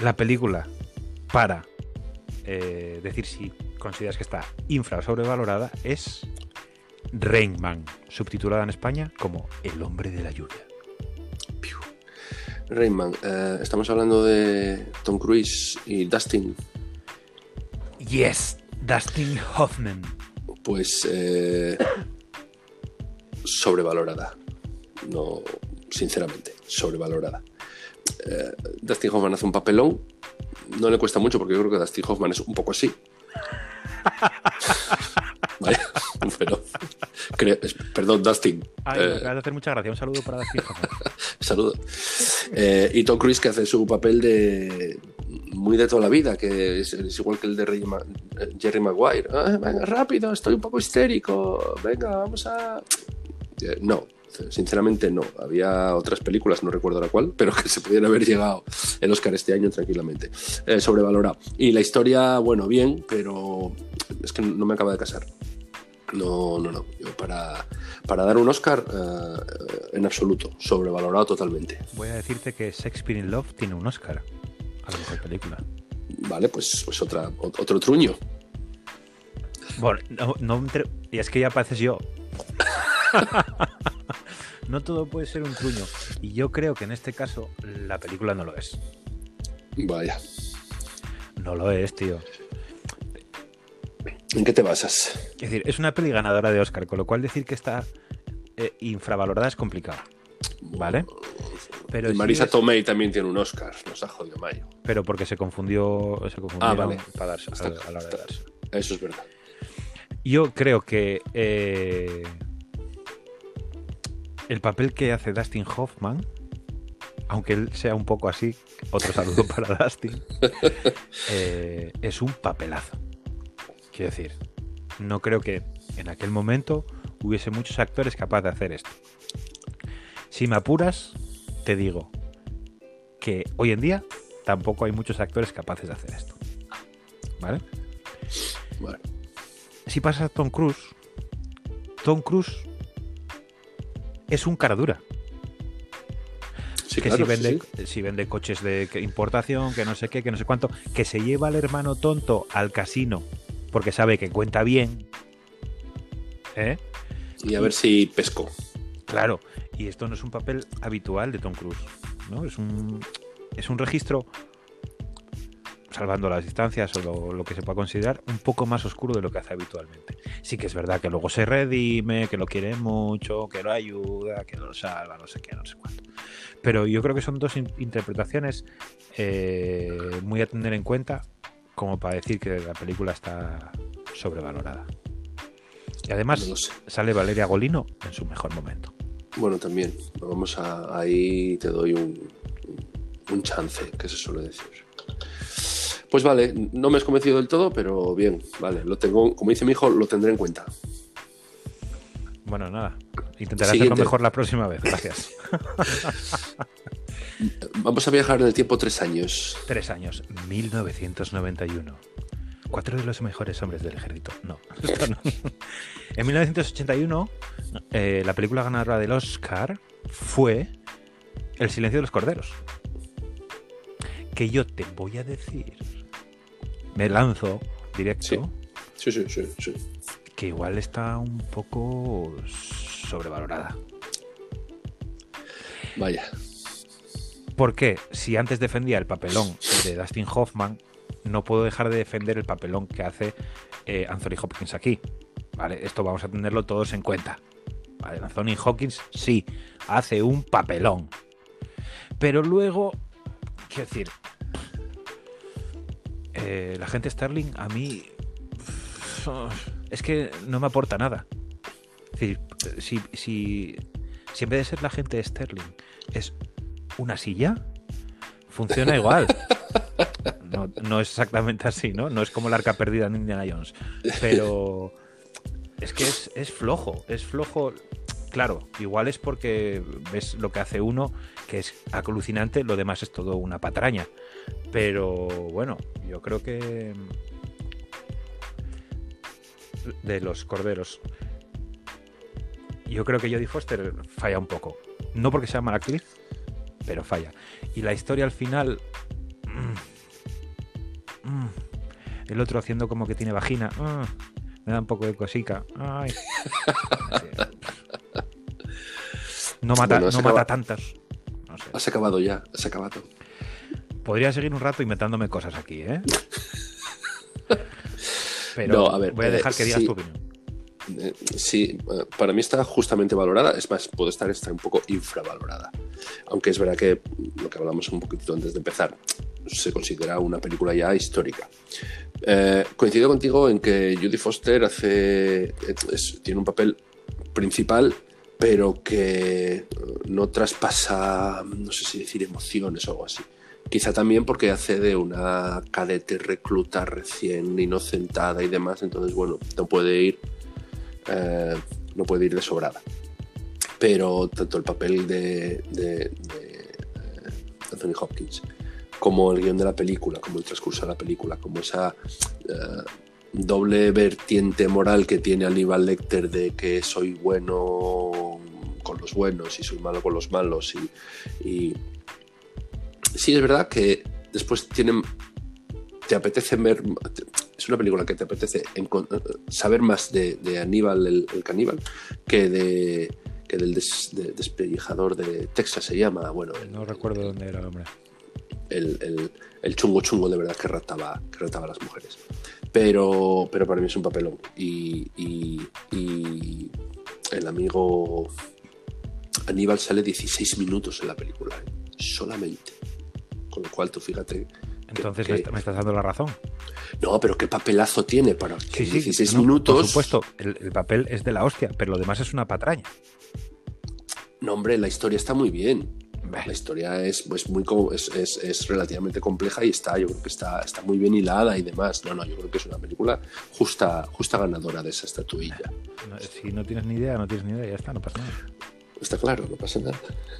La película para eh, decir si consideras que está infra o sobrevalorada es Rain Man, subtitulada en España como El hombre de la lluvia. Rayman, eh, estamos hablando de Tom Cruise y Dustin. Yes, Dustin Hoffman. Pues eh, sobrevalorada. No, sinceramente, sobrevalorada. Eh, Dustin Hoffman hace un papelón. No le cuesta mucho porque yo creo que Dustin Hoffman es un poco así. Vaya, pero. creo- perdón, Dustin. Ay, Eh, me acabas de hacer mucha gracia. Un saludo para Dustin Hoffman. Saludo. Eh, y Tom Cruise que hace su papel de muy de toda la vida, que es, es igual que el de Rey Ma- Jerry Maguire. Ah, venga, rápido, estoy un poco histérico. Venga, vamos a. Eh, no, sinceramente no. Había otras películas, no recuerdo la cual, pero que se pudieran haber llegado el Oscar este año tranquilamente. Eh, sobrevalorado. Y la historia, bueno, bien, pero es que no me acaba de casar. No, no, no. Yo para, para dar un Oscar, eh, en absoluto, sobrevalorado totalmente. Voy a decirte que Shakespeare in Love tiene un Oscar a la mejor película. Vale, pues, pues otra, ot- otro truño. Bueno, no, no y es que ya pareces yo. no todo puede ser un truño. Y yo creo que en este caso la película no lo es. Vaya. No lo es, tío. ¿En qué te basas? Es decir, es una peli ganadora de Oscar, con lo cual decir que está eh, infravalorada es complicado. ¿Vale? Pero Y sí Marisa es- Tomei también tiene un Oscar. Nos ha jodido Mayo. Pero porque se confundió, se confundieron Ah, vale. para darse, a, a la hora de darse. Eso es verdad. Yo creo que eh, el papel que hace Dustin Hoffman, aunque él sea un poco así, otro saludo para Dustin, eh, es un papelazo. Quiero decir, no creo que en aquel momento hubiese muchos actores capaces de hacer esto. Si me apuras, te digo que hoy en día tampoco hay muchos actores capaces de hacer esto. ¿Vale? Vale. si pasas a Tom Cruise, Tom Cruise es un cara dura. Sí, que claro, si, vende, sí. si vende coches de importación, que no sé qué, que no sé cuánto, que se lleva al hermano tonto al casino porque sabe que cuenta bien. ¿Eh? Y a ver si pesco. Claro, y esto no es un papel habitual de Tom Cruise, ¿no? Es un, es un registro, salvando las distancias o lo, lo que se pueda considerar, un poco más oscuro de lo que hace habitualmente. Sí que es verdad que luego se redime, que lo quiere mucho, que lo ayuda, que lo salva, no sé qué, no sé cuánto. Pero yo creo que son dos in- interpretaciones eh, muy a tener en cuenta como para decir que la película está sobrevalorada. Y además No sale Valeria Golino en su mejor momento. Bueno, también. Vamos a. Ahí te doy un, un chance, que se suele decir. Pues vale, no me has convencido del todo, pero bien, vale. Lo tengo, como dice mi hijo, lo tendré en cuenta. Bueno, nada. Intentaré Siguiente. hacerlo mejor la próxima vez. Gracias. Vamos a viajar en el tiempo tres años. Tres años. 1991. Cuatro de los mejores hombres del ejército. No, no. En 1981, eh, la película ganadora del Oscar fue El silencio de los corderos. Que yo te voy a decir, me lanzo directo, Sí. Sí, sí, sí, que igual está un poco sobrevalorada. Vaya. Porque si antes defendía el papelón de Dustin Hoffman, no puedo dejar de defender el papelón que hace eh, Anthony Hopkins aquí. ¿Vale? Esto vamos a tenerlo todos en cuenta. ¿Vale? Anthony Hopkins sí, hace un papelón. Pero luego, quiero decir, eh, la gente Sterling a mí es que no me aporta nada. Si, si, si en vez de ser la gente Sterling es una silla, funciona igual. No, no es exactamente así, ¿no? No es como la arca perdida en Indiana Jones. Pero es que es, es flojo, es flojo. Claro, igual es porque ves lo que hace uno, que es alucinante, lo demás es todo una patraña. Pero bueno, yo creo que de los corderos, yo creo que Jodie Foster falla un poco. No porque sea mala actriz, pero falla. Y la historia al final. mm, mm, el otro haciendo como que tiene vagina. mm, me da un poco de cosica. Ay. No mata, Bueno, no mata tantas. No sé. Has acabado ya, has acabado. Podría seguir un rato inventándome cosas aquí, ¿eh? Pero No, a ver, voy a eh, dejar que digas sí. tu opinión. Eh, sí, eh, para mí está justamente valorada, es más, puede estar está un poco infravalorada. Aunque es verdad que lo que hablamos un poquito antes de empezar, se considera una película ya histórica. Eh, coincido contigo en que Judy Foster hace, es- tiene un papel principal, pero que eh, no traspasa, no sé si decir emociones o algo así. Quizá también porque hace de una cadete recluta recién inocentada y demás, entonces bueno, no puede ir eh, no puede ir de sobrada. Pero tanto el papel de, eh, Anthony Hopkins como el guion de la película, como el transcurso de la película, como esa eh, doble vertiente moral que tiene Aníbal Lecter de que soy bueno con los buenos y soy malo con los malos y sí es verdad que después tienen te apetece ver es una película que te apetece saber más de, de Aníbal el, el caníbal que de que del des- de- despellejador de Texas se llama bueno el, No recuerdo dónde era el hombre. el, el- el chungo chungo de verdad que rataba, que rataba a las mujeres. Pero, pero para mí es un papelón. Y, y- y el amigo Aníbal sale 16 minutos en la película, ¿eh? solamente. Con lo cual tú fíjate. Entonces que- me, está- me estás dando la razón. no, pero qué papelazo tiene para que Sí, sí, 16 no, minutos. Por supuesto, el, el papel es de la hostia, pero lo demás es una patraña. No, hombre, la historia está muy bien. Bah, La historia es, pues, muy, es, es- es relativamente compleja y está, yo creo que está, está muy bien hilada y demás. No, no, yo creo que es una película justa, justa ganadora de esa estatuilla. no- si no tienes ni idea, no tienes ni idea, ya está, no pasa nada. Está claro, no pasa nada.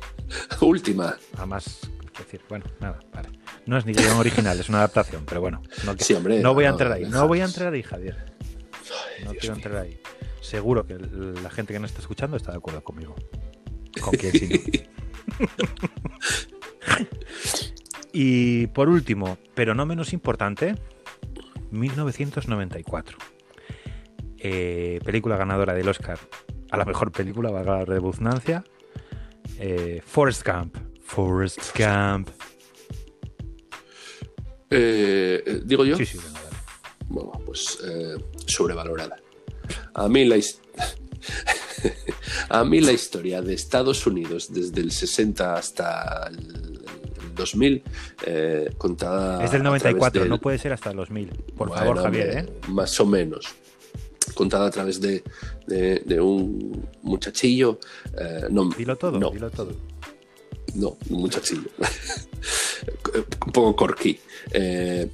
Última. Además, quiero decir, bueno, nada, vale. No es ni guion original, es una adaptación, pero bueno. No, Sí, hombre, no voy a entrar ahí, no voy a entrar ahí, Javier. No Dios quiero mío. entrar ahí. seguro que la gente que nos está escuchando está de acuerdo conmigo. Con quién sí. y por último, pero no menos importante, 1994. Eh, película ganadora del Oscar a la mejor película, valga la redundancia. Eh, Forrest Gump. Forrest Gump. Eh, eh, ¿Digo yo? Sí, sí. Bueno, pues eh, sobrevalorada. A mí la a mí la historia de Estados Unidos desde el 60 hasta el, el 2000 eh, contada Es del a través 94, del- no puede ser hasta el 2000. Por Bueno, favor, Javier, ¿eh? Más o menos. Contada a través de, de- de un muchachillo. eh, no, Dilo todo, no, dilo todo. No, un muchachillo. un poco corky. Eh,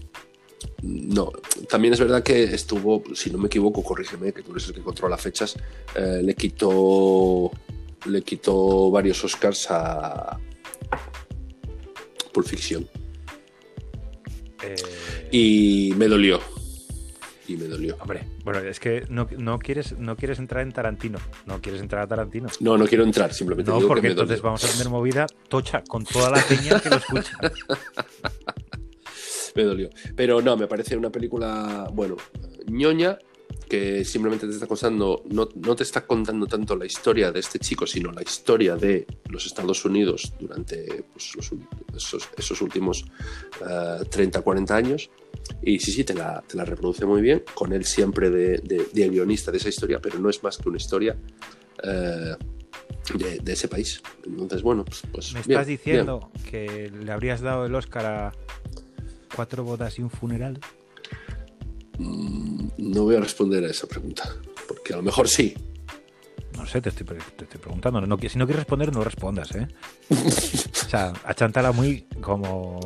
no, también es verdad que estuvo, si no me equivoco, corrígeme, que tú eres el que controla fechas, eh, le quitó le quitó varios Oscars a Pulp Fiction. Eh, Y me dolió. Y me dolió. Hombre, bueno, es que no, no quieres, no quieres entrar en Tarantino. No quieres entrar a Tarantino. No, no quiero entrar, simplemente No, digo porque que me entonces dolió. vamos a tener movida tocha con toda la peña que lo escucha. Me dolió. Pero no, me parece una película, bueno, ñoña, que simplemente te está contando, no, no te está contando tanto la historia de este chico, sino la historia de los Estados Unidos durante pues, los esos, esos últimos eh, 30, 40 años. Y sí, sí, te la, te la reproduce muy bien, con él siempre de, de- de guionista de esa historia, pero no es más que una historia eh, de, de ese país. Entonces, bueno, pues, pues Me bien, estás diciendo que le habrías dado el Oscar a cuatro bodas y un funeral. Mm, No voy a responder a esa pregunta, porque a lo mejor sí. No sé, te estoy, te estoy preguntando. No, si no quieres responder, no respondas, ¿eh? O sea, achántala muy como...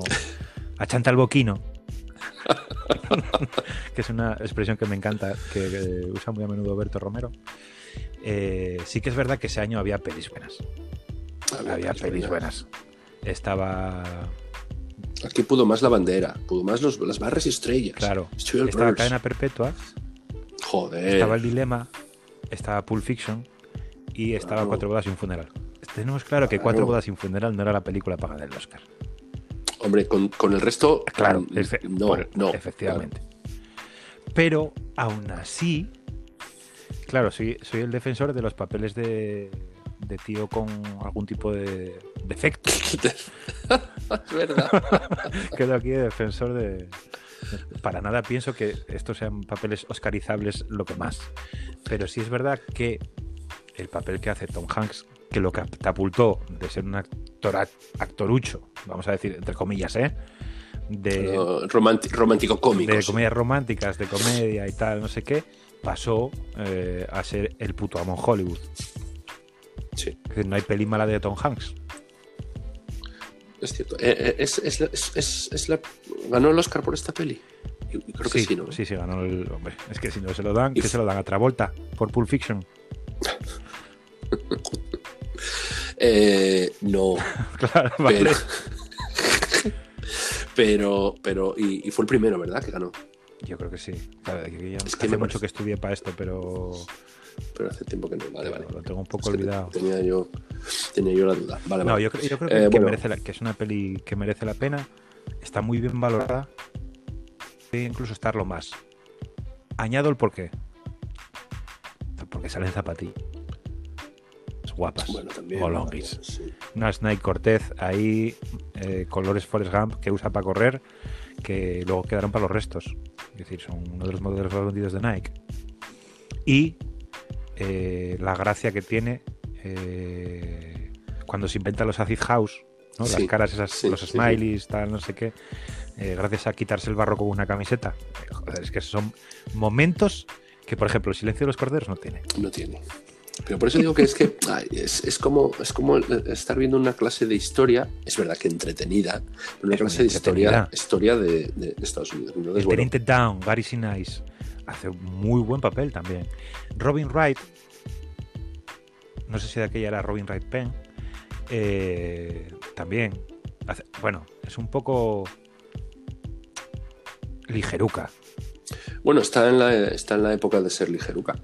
Achanta el boquino. que es una expresión que me encanta, que, que usa muy a menudo Berto Romero. Eh, sí que es verdad que ese año había pelis buenas. Había pelis buenas. Estaba... Aquí pudo más la bandera, pudo más los, las barras y estrellas. Claro. Estaba. Cadena Perpetua, Joder. estaba El Dilema, estaba Pulp Fiction y estaba Claro. Cuatro bodas y un funeral. Tenemos claro que Claro. Cuatro bodas y un funeral no era la película para ganar el Oscar. Hombre, con, con el resto. Claro, mm, efe- no, por- no. efectivamente. Pero aún así, claro, soy, soy el defensor de los papeles de, de tío con algún tipo de defecto. es verdad. Quedo aquí de defensor de. Para nada pienso que estos sean papeles oscarizables lo que más. Pero sí es verdad que el papel que hace Tom Hanks, que lo catapultó de ser un actor actorucho, vamos a decir, entre comillas, ¿eh? De, No, romántico cómico. de comedias románticas, de comedia y tal, no sé qué, pasó eh, a ser el puto amo en Hollywood. Sí, Es decir, no hay peli mala de Tom Hanks. es cierto. Eh, eh, es, es la- es- ganó el Oscar por esta peli. Creo que sí, ¿no? sí, sí, ganó el hombre. Es que si no se lo dan, f- se lo dan a Travolta por Pulp Fiction. Eh, no, Claro, vale. pero. pero, pero y, y fue el primero, ¿verdad? Que ganó. Yo creo que sí. Claro, que Es que hace me mucho que estudié para esto, pero Pero hace tiempo que no. Vale, vale. lo tengo un poco Es olvidado. Tenía yo, tenía yo la duda. Vale, No, vale. yo, cre- yo creo que, Eh, que bueno. merece la- que es una peli que merece la pena. Está muy bien valorada. Puede incluso estarlo más. Añado el porqué. Porque salen zapatillas. Guapas. Bueno, también. O longis. sí. Una Snake Cortez ahí, eh, colores Forrest Gump que usa para correr, que luego quedaron para los restos. Es decir, son uno de los modelos más vendidos de Nike. Y eh, la gracia que tiene eh, cuando se inventan los acid house, ¿no? Sí, las caras esas, sí, los smileys, tal, no sé qué, eh, gracias a quitarse el barro con una camiseta. Joder, es que son momentos que, por ejemplo, el silencio de los corderos no tiene. No tiene. Pero por eso digo que es que ay, es, es como, es como estar viendo una clase de historia, es verdad que entretenida, pero una Es clase de historia, historia de, Estados Unidos. Entonces, El bueno, Down, Gary Sinise, hace muy buen papel también. Robin Wright, no sé si de aquella era Robin Wright Penn, eh, también. hace- bueno, es un poco ligeruca. bueno está, en la, está en la época de ser ligeruca.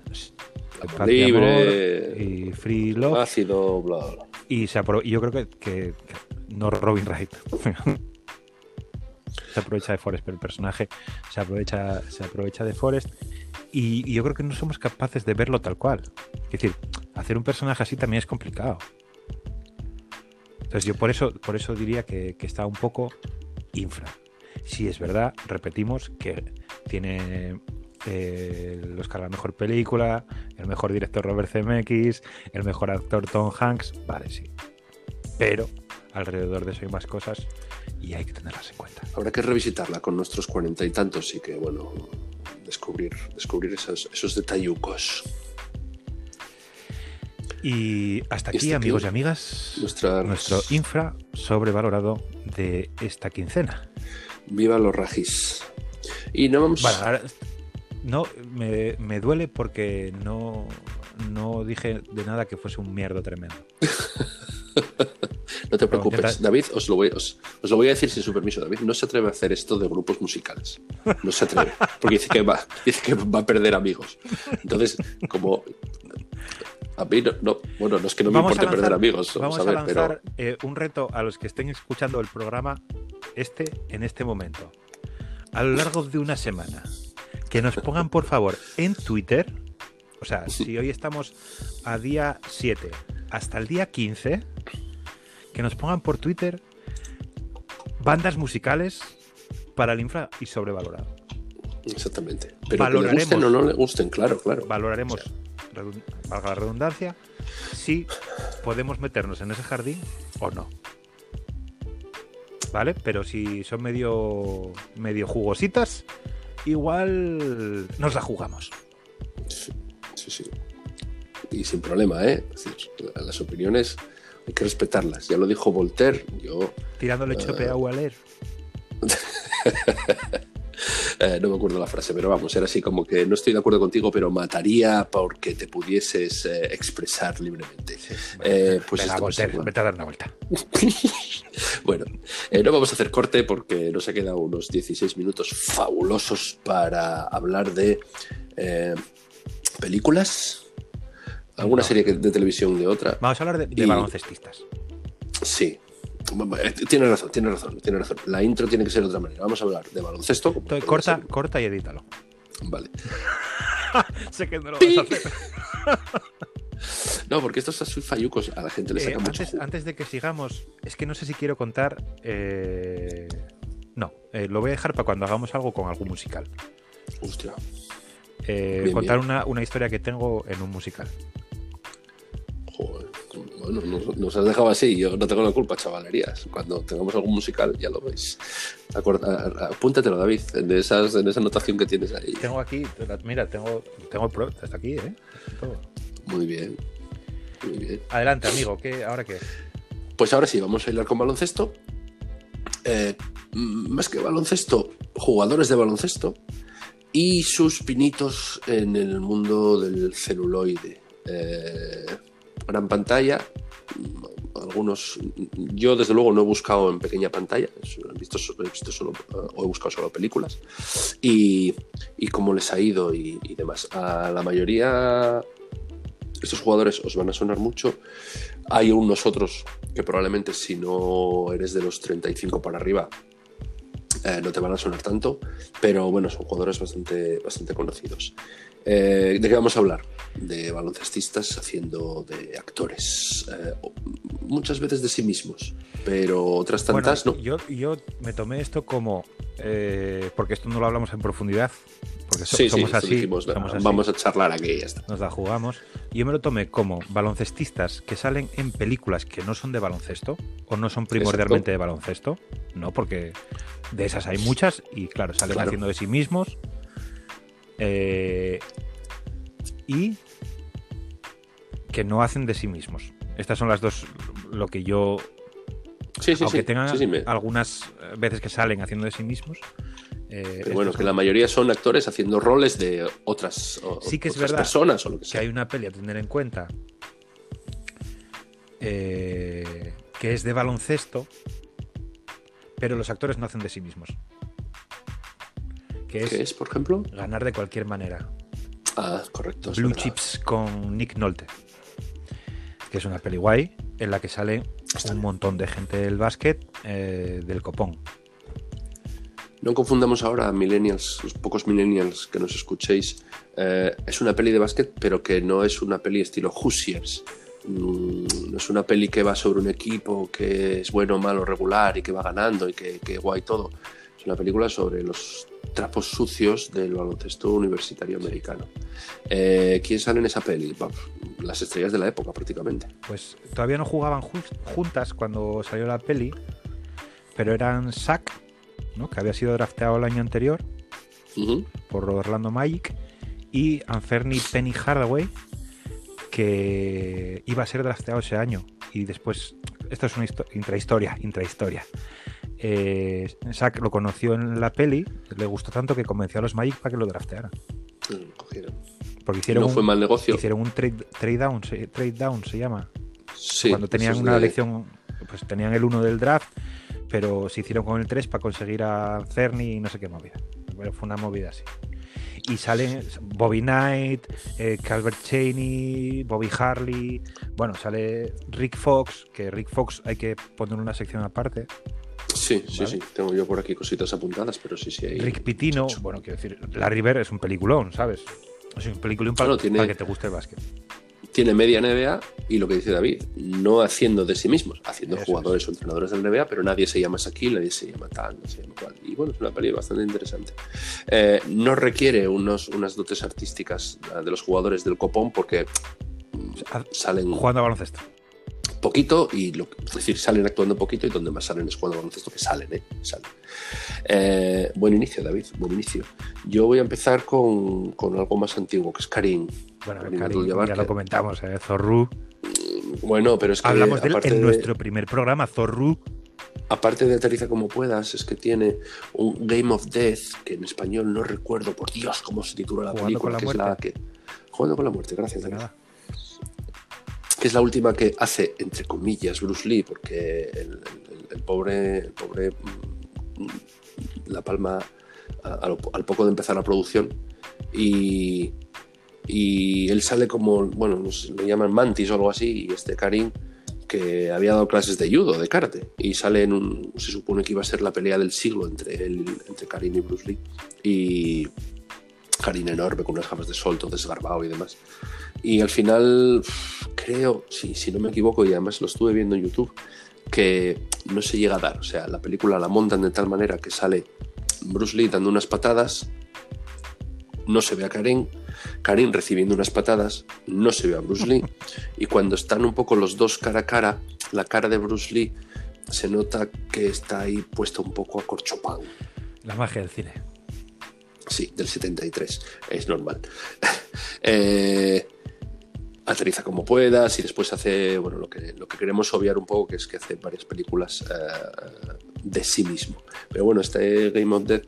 Libre, y Free Love. ácido, bla, bla. Y se apro- y yo creo que, que- que no Robin Wright. se aprovecha de Forrest, pero el personaje se aprovecha, se aprovecha de Forrest. Y, y yo creo que no somos capaces de verlo tal cual. Es decir, hacer un personaje así también es complicado. Entonces yo por eso, por eso diría que, que está un poco infra. Si es verdad, repetimos que tiene eh, el Oscar a la mejor película, el mejor director Robert Zemeckis, el mejor actor Tom Hanks, vale, sí. Pero alrededor de eso hay más cosas y hay que tenerlas en cuenta. Habrá que revisitarla con nuestros cuarenta y tantos y que, bueno, descubrir, descubrir esos, esos detallucos. Y hasta aquí, amigos y amigas, nuestra- nuestro infra sobrevalorado de esta quincena. Viva los rajis. Y no vamos... Bueno, ahora, no, me, me duele porque no, no dije de nada que fuese un mierdo tremendo. No te preocupes, intenta- David, os lo, voy, os, os lo voy a decir sin su permiso. David no se atreve a hacer esto de grupos musicales. No se atreve. Porque dice que va, dice que va a perder amigos. Entonces, como. A mí no, no- bueno, no es que no me Vamos a importe perder amigos. Vamos a a ver, lanzar pero eh, un reto a los que estén escuchando el programa este en este momento. A lo largo de una semana. Que nos pongan, por favor, en Twitter. O sea, si hoy estamos a día 7 hasta el día 15, que nos pongan por Twitter bandas musicales para el infra y sobrevalorado. exactamente. Pero que le valoraremos. gusten o no le gusten, claro, claro. Valoraremos, valga la redundancia, si podemos meternos en ese jardín o no. ¿Vale? Pero si son medio, medio jugositas, igual nos la jugamos. Sí, sí, sí. Y sin problema, ¿eh? Es decir, las opiniones hay que respetarlas. Ya lo dijo Voltaire, yo Tirándole chope a Waller. Eh, no me acuerdo la frase, pero vamos, era así como que no estoy de acuerdo contigo, pero mataría porque te pudieses eh, expresar libremente. Eh, pues Venga, esto vete a dar una vuelta. Bueno, no vamos a hacer corte porque nos ha quedado unos 16 minutos fabulosos para hablar de películas, alguna No. serie de televisión de otra. Vamos a hablar de, de Y- baloncestistas. Sí. Eh, Tienes razón, tienes razón, tienes razón. La intro tiene que ser de otra manera. Vamos a hablar de baloncesto. Entonces, corta, ser- corta y edítalo. Vale. sé que no lo vas a hacer. No, porque estos fallucos a la gente le Eh, saca mucho antes, de que sigamos, es que no sé si quiero contar. eh, No, eh, lo voy a dejar para cuando hagamos algo con algún musical. Hostia. Bien, contar bien. Una, una historia que tengo en un musical. Joder. Bueno, nos, nos has dejado así. Yo no tengo la culpa, chavalerías. Cuando tengamos algún musical, ya lo veis. Acorda- apúntatelo, David, en, esas, en esa anotación que tienes ahí. Tengo aquí, mira, tengo, tengo está aquí, ¿eh? Todo. Muy bien. Muy bien. Adelante, amigo, ¿qué, ¿ahora qué? Pues ahora sí, vamos a bailar con baloncesto. Eh, más que baloncesto, jugadores de baloncesto y sus pinitos en el mundo del celuloide. Eh, gran pantalla, algunos. Yo, desde luego, no he buscado en pequeña pantalla, es- he visto, he visto solo, eh, o he buscado solo películas, y, y cómo les ha ido y, y demás. A la mayoría, estos jugadores os van a sonar mucho. Hay unos otros que probablemente si no eres de los 35 para arriba eh, no te van a sonar tanto, pero bueno, son jugadores bastante, bastante conocidos. Eh, ¿De qué vamos a hablar? De baloncestistas haciendo de actores, eh, muchas veces de sí mismos, pero otras tantas Bueno, no. yo, yo me tomé esto como. eh, porque esto no lo hablamos en profundidad. Porque so- Sí, sí, somos esto así. dijimos, somos así. vamos a charlar aquí y ya está. nos la jugamos. Y yo me lo tomé como baloncestistas que salen en películas que no son de baloncesto o no son primordialmente de baloncesto. No, porque de esas hay muchas y claro, salen Claro. haciendo de sí mismos. Eh, y que no hacen de sí mismos. Estas son las dos, lo que yo Sí, sí, aunque sí. tengan sí, sí, me- algunas eh, veces que salen haciendo de sí mismos. eh, Pero bueno, son- que la mayoría son actores haciendo roles de otras, o- Sí que es otras verdad personas o lo que que sea. hay una peli a tener en cuenta eh, que es de baloncesto, pero los actores no hacen de sí mismos. Que es, ¿Qué es, por ejemplo? ganar de cualquier manera. Ah, correcto. Blue. Chips con Nick Nolte. Que es una peli guay en la que sale un montón de gente del básquet eh, del copón. No confundamos ahora a millennials, los pocos millennials que nos escuchéis. Eh, es una peli de básquet, pero que no es una peli estilo Hoosiers. Mm, No es una peli que va sobre un equipo que es bueno, malo, regular y que va ganando y que, que guay todo. Es una película sobre los trapos sucios del baloncesto universitario americano. Eh, ¿Quién sale en esa peli? Las estrellas de la época, prácticamente. Pues todavía no jugaban ju- juntas cuando salió la peli, pero eran Zack, ¿no? que había sido drafteado el año anterior por Orlando Magic, y Anferni Penny Hardaway, que iba a ser drafteado ese año. Y después, esto es una histo- intrahistoria, intrahistoria. Eh, Zack lo conoció en la peli, le gustó tanto que convenció a los Magic para que lo draftearan. Mm, cogieron. Porque hicieron No un, fue mal negocio. hicieron un trade, trade down, se, trade down se llama. Sí, cuando tenían una de- elección, pues tenían el 1 del draft, pero se hicieron con el 3 para conseguir a Cerny y no sé qué movida. Pero fue una movida así. Y salen Bobby Knight, eh, Calvert Cheney, Bobby Harley. Bueno, sale Rick Fox, que Rick Fox hay que poner una sección aparte. Sí, sí, Vale. sí. Tengo yo por aquí cositas apuntadas, pero sí, sí. Hay... Rick Pitino, bueno, quiero decir, Larry Bird es un peliculón, ¿sabes? Es un peliculón para, Claro, tiene- para que te guste el básquet. Tiene media NBA y lo que dice David, no haciendo de sí mismos, haciendo Eso jugadores o entrenadores del NBA, pero nadie se llama Shaquille, nadie se llama tal, no se llama cual. Y bueno, es una peli bastante interesante. Eh, no requiere unos, unas dotes artísticas de los jugadores del copón porque mm, salen Jugando a baloncesto. Poquito y lo, es decir, salen actuando poquito y donde más salen es jugando baloncesto que salen, ¿eh? Salen. Eh, buen inicio, David, buen inicio. Yo voy a empezar con, con algo más antiguo, que es Karim. Bueno, Karim Karim, ya lo comentamos, ¿eh? Zorru. Bueno, pero es que Hablamos de él en de- nuestro primer programa, Zorru. aparte de Aterriza como puedas, es que tiene un Game of Death, que en español no recuerdo, por Dios, cómo se titula la Jugando película, con la que es la muerte. que... Jugando con la muerte, gracias. David. nada. Que es la última que hace, entre comillas, Bruce Lee, porque el, el- el pobre, el pobre mm, La Palma, al poco de empezar la producción, y, y él sale como, bueno, le llaman Mantis o algo así, y este Karim, que había dado clases de judo, de karate, y sale en un, se supone que iba a ser la pelea del siglo entre, él, entre Karim y Bruce Lee, y Karim enorme, con unas gafas de sol, todo desgarbado y demás. Y al final, creo, si, si no me equivoco, y además lo estuve viendo en YouTube, que no se llega a dar. O sea, la película la montan de tal manera que sale Bruce Lee dando unas patadas, no se ve a Karim, Karim recibiendo unas patadas, no se ve a Bruce Lee, y cuando están un poco los dos cara a cara, la cara de Bruce Lee se nota que está ahí puesta un poco acorchopado. La magia del cine. Sí, del 73. Es normal. Eh, aterriza como puedas y después hace, bueno, lo que, lo que queremos obviar un poco, que es que hace varias películas eh, de sí mismo. Pero bueno, este Game of Death,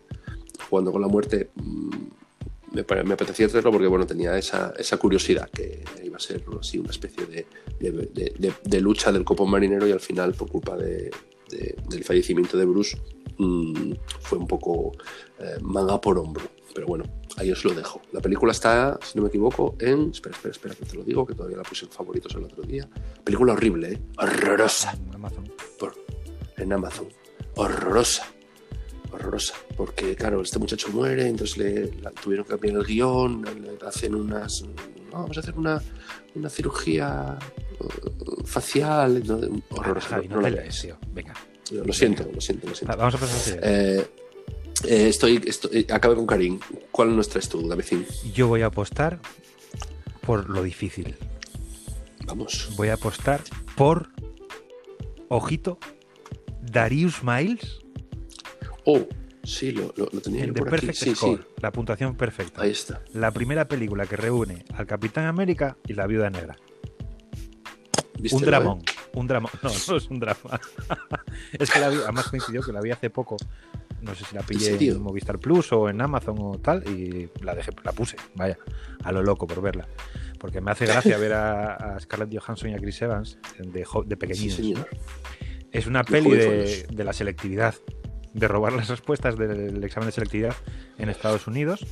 jugando con la muerte, mm, me, apetecía hacerlo porque, bueno, tenía esa, esa curiosidad, que iba a ser así una especie de, de- lucha del copo marinero y al final, por culpa de- de- del fallecimiento de Bruce, mm, fue un poco eh, manga por hombro. Pero bueno, ahí os lo dejo. La película está, si no me equivoco, en. Espera, espera, espera, que te lo digo, que todavía la puse en favoritos el otro día. Película horrible, ¿eh? Horrorosa. En Amazon. Por, en Amazon. Horrorosa. Horrorosa. Porque, claro, este muchacho muere, entonces le la- tuvieron que cambiar el guion, le hacen unas. no, vamos a hacer una, una cirugía eh, facial. ¿no? Horrorosa. Javi, no, no la lees, tío. Venga. Lo siento, lo siento, lo siento. Va- Vamos a pasar. Eh, eh, estoy, estoy, eh, acabé con Karim. ¿Cuál nos traes tú, David? Yo voy a apostar por lo difícil. Vamos. Voy a apostar por. Ojito. Darius Miles Oh, sí, lo, lo, lo tenía en yo The por aquí. Sí, Score. sí. La puntuación perfecta. Ahí está. La primera película que reúne al Capitán América y la Viuda Negra. ¿Vístelo, Un eh? Un drama. No, no es un drama. es que la vi, además coincidió que la vi hace poco. No sé si la pillé en Movistar Plus o en Amazon o tal. Y la dejé, la puse, vaya, a lo loco por verla. Porque me hace gracia ver a, a Scarlett Johansson y a Chris Evans de, de Sí, señor. Es una peli de, de la selectividad, de robar las respuestas del examen de selectividad en Estados Unidos,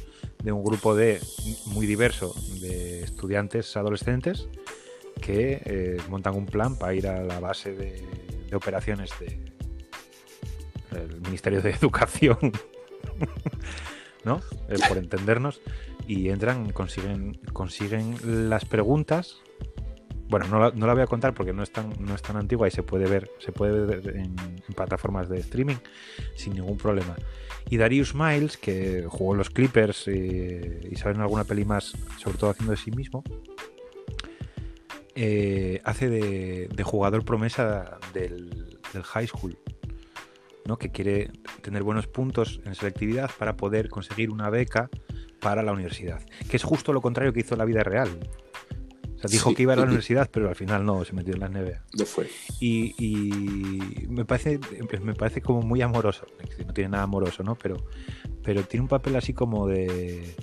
de un grupo de muy diverso de estudiantes adolescentes que eh, montan un plan para ir a la base de, operaciones de el Ministerio de Educación, ¿no? Eh, por entendernos, y entran, consiguen, consiguen las preguntas. Bueno, no la, no la voy a contar porque no es tan, no es tan antigua y se puede ver, se puede ver en, plataformas de streaming sin ningún problema. Y Darius Miles, que jugó en los Clippers eh, y sabe en alguna peli más, sobre todo haciendo de sí mismo, eh, hace de, de jugador promesa del, del high school. ¿no? que quiere tener buenos puntos en selectividad para poder conseguir una beca para la universidad, que es justo lo contrario que hizo en la vida real. O sea, dijo Sí. que iba a la universidad, pero al final no, se metió en la NBA. No fue. Y, y me parece me parece como muy amoroso. No tiene nada amoroso, ¿no? Pero, pero tiene un papel así como de,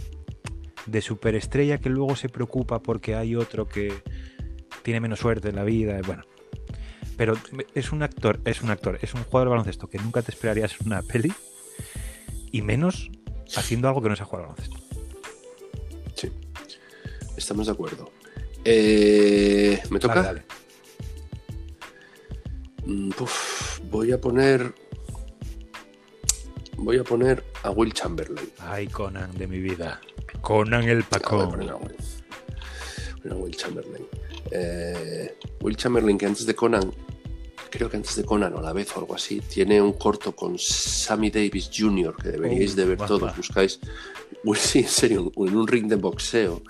de superestrella que luego se preocupa porque hay otro que tiene menos suerte en la vida. y Bueno, pero es un actor, es un actor, es un jugador de baloncesto que nunca te esperarías en una peli y menos haciendo algo que no sea jugar al baloncesto. Sí. Estamos de acuerdo. Eh, ¿Me toca? Dale. Mm, voy a poner. Voy a poner a Will Chamberlain. Ay, Conan de mi vida. Conan el Ah, voy a Pacón. poner a Will, voy a poner a Will Chamberlain. Eh, Will Chamberlain, que antes de Conan, creo que antes de Conan o a la vez o algo así, tiene un corto con Sammy Davis Jr. que deberíais Oh, de ver todos. Buscáis. Will, sí, en serio, en un ring de boxeo.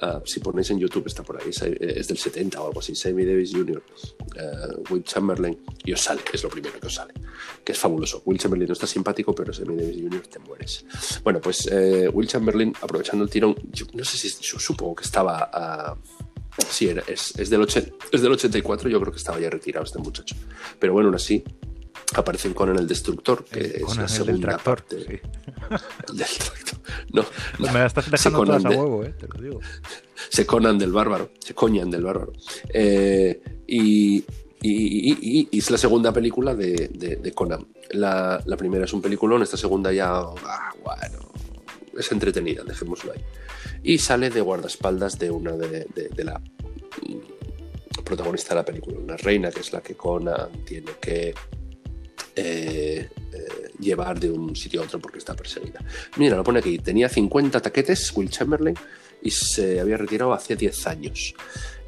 Ah, si ponéis en YouTube, está por ahí. Es, del 70 o algo así. Sammy Davis Jr., eh, Will Chamberlain, y os sale, es lo primero que os sale. Que es fabuloso. Will Chamberlain no está simpático, pero Sammy Davis Jr. te mueres. Bueno, pues eh, Will Chamberlain, aprovechando el tirón, yo no sé si supongo que estaba. ah, sí, era- es, es, del 80 es del 84, yo creo que estaba ya retirado este muchacho. Pero bueno, aún así, aparece en Conan el Destructor, que El es Conan la el del tractor. parte. sí. El del tractor. No, Me la estás dejando todas a de- huevo, eh, te lo digo. se Conan del bárbaro, se coñan del bárbaro. Eh, y, y- y- y- y es la segunda película de, de- de Conan. La, la primera es un peliculón, esta segunda ya, ah, bueno, es entretenida, dejémoslo ahí. Y sale de guardaespaldas de una de, la protagonista de la película, una reina que es la que Conan tiene que eh, eh, llevar de un sitio a otro porque está perseguida. Mira, lo pone aquí, tenía 50 taquetes Will Chamberlain y se había retirado hace 10 años.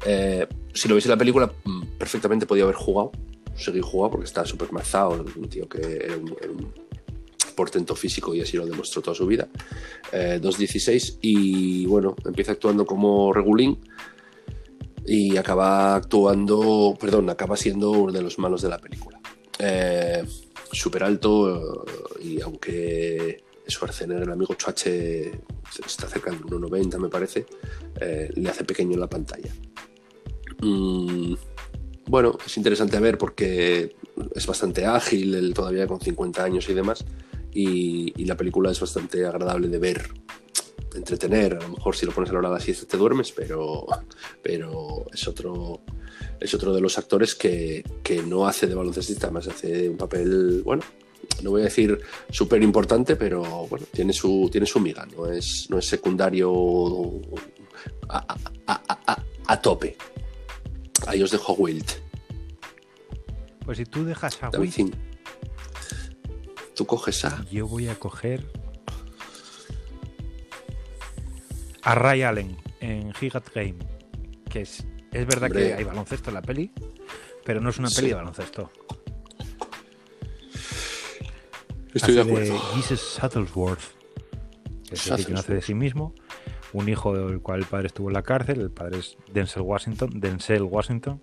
Eh, si lo veis en la película, mm, perfectamente podía haber jugado, seguir jugando porque está súper mazado, un tío que era un portento físico y así lo demostró toda su vida. Eh, 2.16 y bueno, empieza actuando como regulín y acaba actuando, perdón, acaba siendo uno de los malos de la película. Eh, súper alto eh, y aunque Schwarzenegger, el amigo Chuache, está cerca de 1,90 me parece, eh, le hace pequeño en la pantalla. Mm, bueno, es interesante ver porque es bastante ágil, él todavía con 50 años y demás, y, y la película es bastante agradable de ver, entretener, a lo mejor si lo pones a la hora de la siesta te duermes, pero, pero es otro es otro de los actores que, que no hace de baloncestista, más hace un papel, bueno, no voy a decir súper importante, pero bueno, tiene su, tiene su miga, no es, no es secundario a, a- a- a- a tope. Ahí os dejo a Wilt. Pues si tú dejas a David Zin. Tú coges a. yo voy a coger a Ray Allen en Gigat Game, que es, es verdad Hombre. que hay baloncesto en la peli, pero no es una Sí. peli de baloncesto. Estoy de Hace acuerdo. Jesus Shuttlesworth, que es el que no hace de sí mismo, un hijo del cual el padre estuvo en la cárcel, el padre es Denzel Washington, Denzel Washington,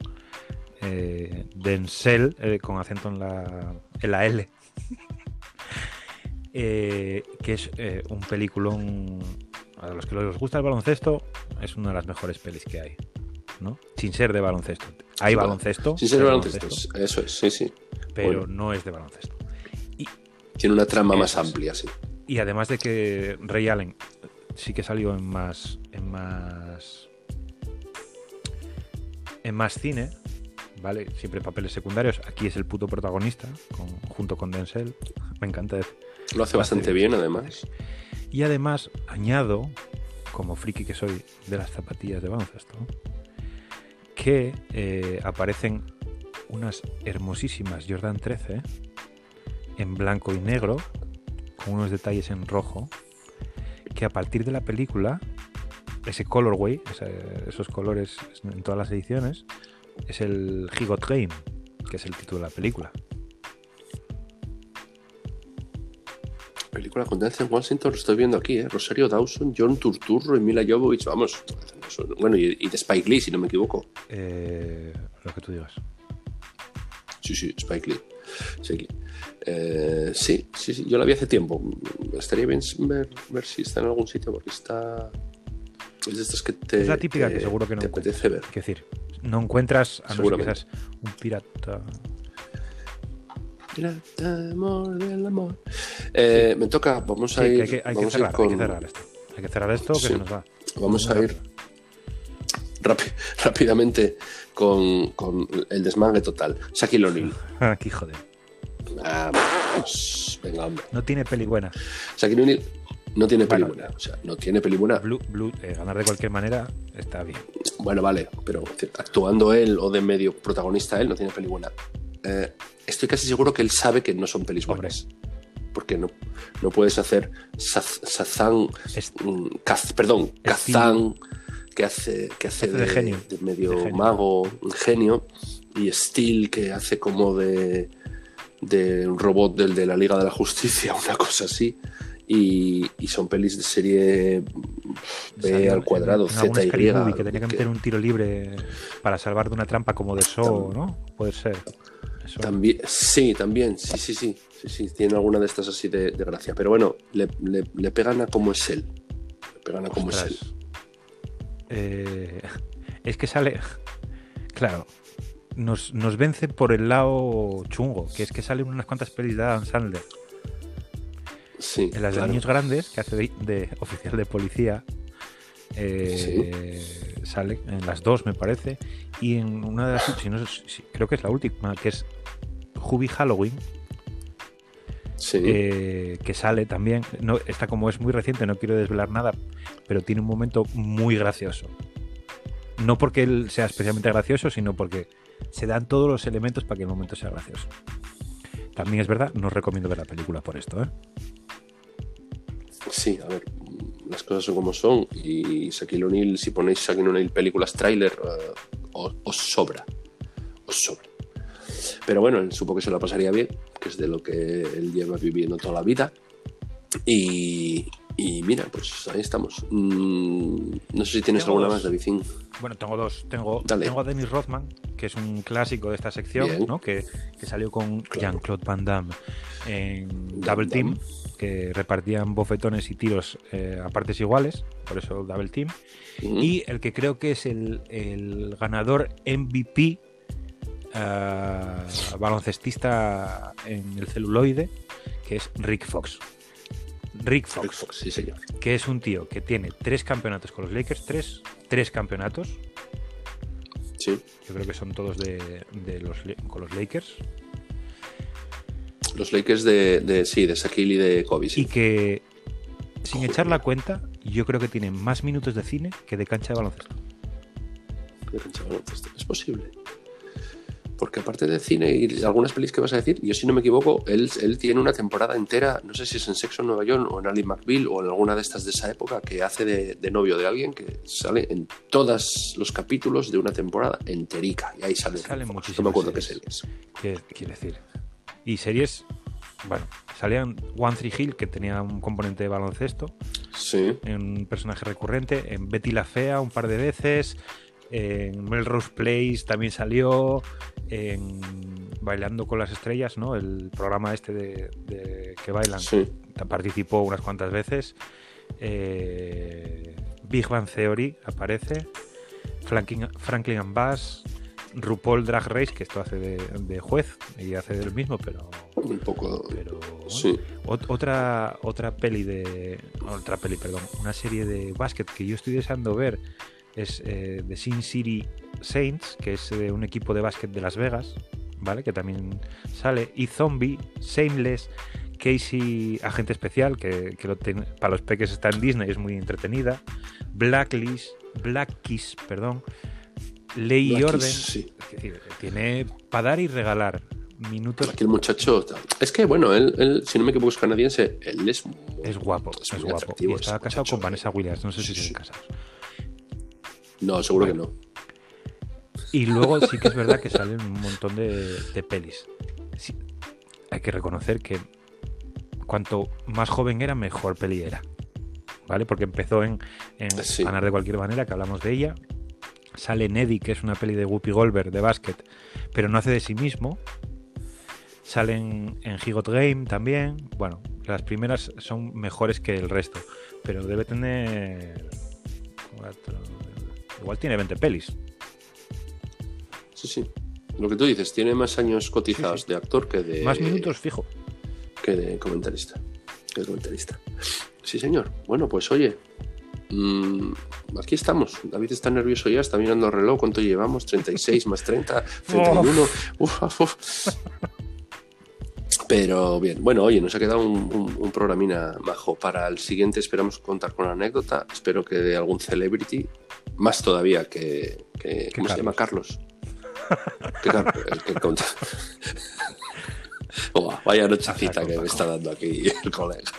eh, Denzel eh, con acento en la, en la L, Eh, que es eh, un peliculón a los que les gusta el baloncesto, es una de las mejores pelis que hay, ¿no? Sin ser de baloncesto. Hay Sí, baloncesto, Sin ser hay baloncesto. Eso es, sí, sí. pero bueno. no es de baloncesto. Tiene una trama más es. amplia, sí. Y además de que Ray Allen sí que salió en más en más en más cine, ¿vale? Siempre papeles secundarios. Aquí es el puto protagonista con- junto con Denzel. Me encanta. Lo hace bastante bien, además. Y además añado, como friki que soy de las zapatillas de baloncesto, que eh, aparecen unas hermosísimas Jordan 13 en blanco y negro, con unos detalles en rojo, que a partir de la película, ese colorway, ese- esos colores en todas las ediciones, es el He Got Game, que es el título de la película. Película con Denzel Washington, lo estoy viendo aquí, ¿eh? Rosario Dawson, John Turturro y Mila Jovovich, vamos. Bueno, y, y de Spike Lee, si no me equivoco. Eh, lo que tú digas. Sí, sí, Spike Lee. Eh, sí, sí, sí, yo la vi hace tiempo. Estaría bien ver, ver si está en algún sitio, porque está. Es de estas que te. es la típica te- que seguro que no te apetece ver. Es decir, no encuentras a no ser que seas un pirata. Pirata de amor del amor. Eh, Me toca, vamos a ir. hay que, hay que vamos a ir cerrar, hay con- que cerrar esto. Hay que cerrar esto que Sí. se nos va. Vamos a ir rápi- rápidamente con, con el desmangue total. Shaquille O'Neal. Aquí, joder. Vamos, venga, hombre. No tiene peli buena. Shaquille O'Neal no tiene peli Bueno. buena. O sea, no tiene peli buena. Blue, Blue, eh, ganar de cualquier manera está bien. Bueno, vale, pero actuando él o de medio protagonista él no tiene peli buena. Eh, estoy casi seguro que él sabe que no son pelis buenas. Porque no, no puedes hacer Saz- Sazán, mm, perdón, Kazán, que hace, que hace Hace de genio. de medio De genio. mago, un genio, y Steel, que hace como de, de un robot del de la Liga de la Justicia, una cosa así. Y, y son pelis de serie B Salió al cuadrado, en, Z, Y. Que tenía que meter un tiro libre para salvar de una trampa como de So, ¿no? Puede ser. Eso. También, sí, también, sí, sí, sí, sí, sí, tiene alguna de estas así de, de gracia. Pero bueno, le, le- le pegan a como es él. Le pegan a como es él. Eh, es que sale. Claro. Nos, nos vence por el lado chungo, que es que salen unas cuantas pelis de Adam Sandler. Sí, En las claro. de niños grandes, que hace de, de oficial de policía, eh, sale en las dos, me parece. Y en una de las. si no sé si- creo que es la última, que es Hubie Halloween, Sí, eh, que sale también. No, esta, como es muy reciente, no quiero desvelar nada, pero tiene un momento muy gracioso. No porque él sea especialmente gracioso, sino porque se dan todos los elementos para que el momento sea gracioso. También es verdad, no os recomiendo ver la película por esto, ¿eh? sí, a ver, las cosas son como son. Y Shaquille O'Neal, si ponéis Shaquille O'Neal películas tráiler, eh, os, os sobra. Os sobra. Pero bueno, él supo que se la pasaría bien, que es de lo que él lleva viviendo toda la vida. Y, y mira, pues ahí estamos. Mm, no sé si tienes Tengo alguna dos. más, Davidín. Bueno, tengo dos. Tengo, Dale. tengo a Dennis Rothman, que es un clásico de esta sección. ¿no? que, que salió con Claro. Jean-Claude Van Damme en Double Damme. Que repartían bofetones y tiros eh, a partes iguales, por eso Double Team. Y el que creo que es el, el ganador MVP ah, baloncestista en el celuloide, que es Rick Fox. Rick Fox, Rick Fox, sí, señor. que es un tío que tiene tres campeonatos con los Lakers, tres, tres campeonatos, Sí. yo creo que son todos de, de los, con los Lakers, Los Lakers de, de sí, de Shaquille y de Kobe, sí. y que sin Joder. echar la cuenta, yo creo que tiene más minutos de cine que de cancha de baloncesto. de cancha de baloncesto. Es posible. Porque aparte de cine y algunas pelis que vas a decir, yo si no me equivoco, él, él tiene una temporada entera, no sé si es en Sexo en Nueva York o en Ali McBeal o en alguna de estas de esa época, que hace de, de novio de alguien que sale en todos los capítulos de una temporada enterica. Y ahí sale. Salen muchísimas No me acuerdo qué series. ¿Qué quiere decir? Y series, bueno, salían One Three Hill, que tenía un componente de baloncesto, Sí. en un personaje recurrente, en Betty la Fea un par de veces, en Melrose Place también salió, en Bailando con las Estrellas, ¿no? El programa este de, de que bailan, Sí. participó unas cuantas veces. Eh, Big Bang Theory aparece, Franklin, Franklin and Bass, RuPaul Drag Race, que esto hace de, de juez y hace del mismo, pero... Un poco. pero bueno. Sí. Ot- otra otra peli de otra peli perdón una serie de básquet que yo estoy deseando ver es eh, The Sin City Saints que es de un equipo de básquet de Las Vegas vale que también sale y Zombie Shameless Casey, agente especial, que, que lo ten- para los peques está en Disney, es muy entretenida. Blacklist, Black Kiss, perdón. Ley y orden. Kiss, sí. Es decir, tiene para dar y regalar. Minutos. Aquí el muchacho. Es que, bueno, él, él, si no me equivoco, es canadiense. Él es. Es guapo, es, muy guapo. Y está ese casado muchacho, con Vanessa. Williams, no sé si siguen casados. No, seguro que no. Y luego sí que es verdad que salen un montón de, de pelis. Sí, hay que reconocer que cuanto más joven era, mejor peli era. ¿Vale? Porque empezó en, en Sí. Ganar de cualquier manera, que hablamos de ella. Sale Neddy, que es una peli de Whoopi Goldberg de básquet, pero no hace de sí mismo. Salen en He Got Game también. Bueno, las primeras son mejores que el resto, pero debe tener. cuatro- Igual tiene 20 pelis. Sí, sí. Lo que tú dices, tiene más años cotizados Sí, sí. de actor que de. Más minutos fijo. que de comentarista. Que de comentarista. Sí, señor. Bueno, pues oye. Aquí estamos. David está nervioso ya, está mirando el reloj. ¿Cuánto llevamos? 36 más 30, 31. Uf, uf, uf. Pero bien, bueno, oye, nos ha quedado un, un- un programina majo. Para el siguiente esperamos contar con una anécdota. Espero que de algún celebrity, más todavía que. que- ¿Cómo se llama? Carlos. Que Car- el que conta. Vaya nochecita que me está dando aquí el colega.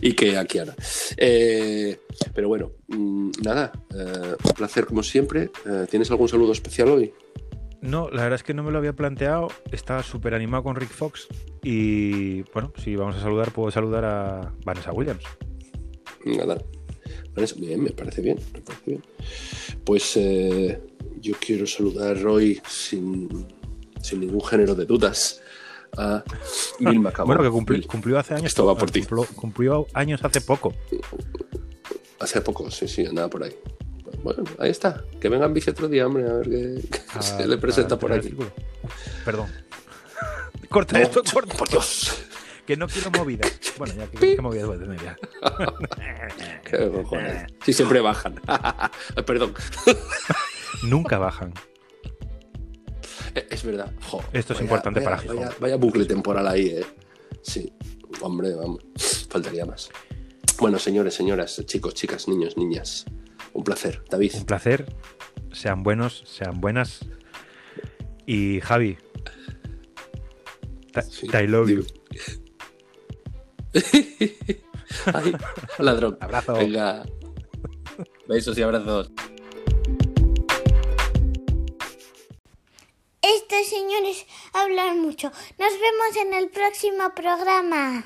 Y que aquí ahora. Eh, pero bueno, mm, nada, eh, un placer como siempre. Eh, ¿Tienes algún saludo especial hoy? No, la verdad es que no me lo había planteado. Estaba súper animado con Rick Fox. Y bueno, si vamos a saludar, puedo saludar a Vanessa Williams. Nada. Vale, Bien, me parece bien, me parece bien. Pues eh, yo quiero saludar hoy sin, sin ningún género de dudas a Vilma Cabón. Bueno, que cumplió hace años. Esto va por ti. Cumplió, cumplió años hace poco. Hace poco, sí, sí, andaba por ahí. Bueno, ahí está. Que venga en bici otro día, hombre, a ver qué, qué A- se le presenta a por aquí. Perdón. corta esto, corta. Por Dios. Que no quiero movidas. Bueno, ya, ¿qué, qué movidas voy a tener ya? Qué cojones. Sí, siempre bajan. Perdón. Nunca bajan. Eh, Es verdad. Jo, Esto es vaya- importante vaya- para Gijón. Vaya, vaya bucle temporal ahí, ¿eh? Sí. Hombre, vamos. Faltaría más. Bueno, señores, señoras, chicos, chicas, niños, niñas. Un placer. David. Un placer. Sean buenos, sean buenas. Y Javi. Sí, I love you. Ay, ladrón. Abrazo. Venga. Besos y abrazos. Estos señores hablan mucho. Nos vemos en el próximo programa.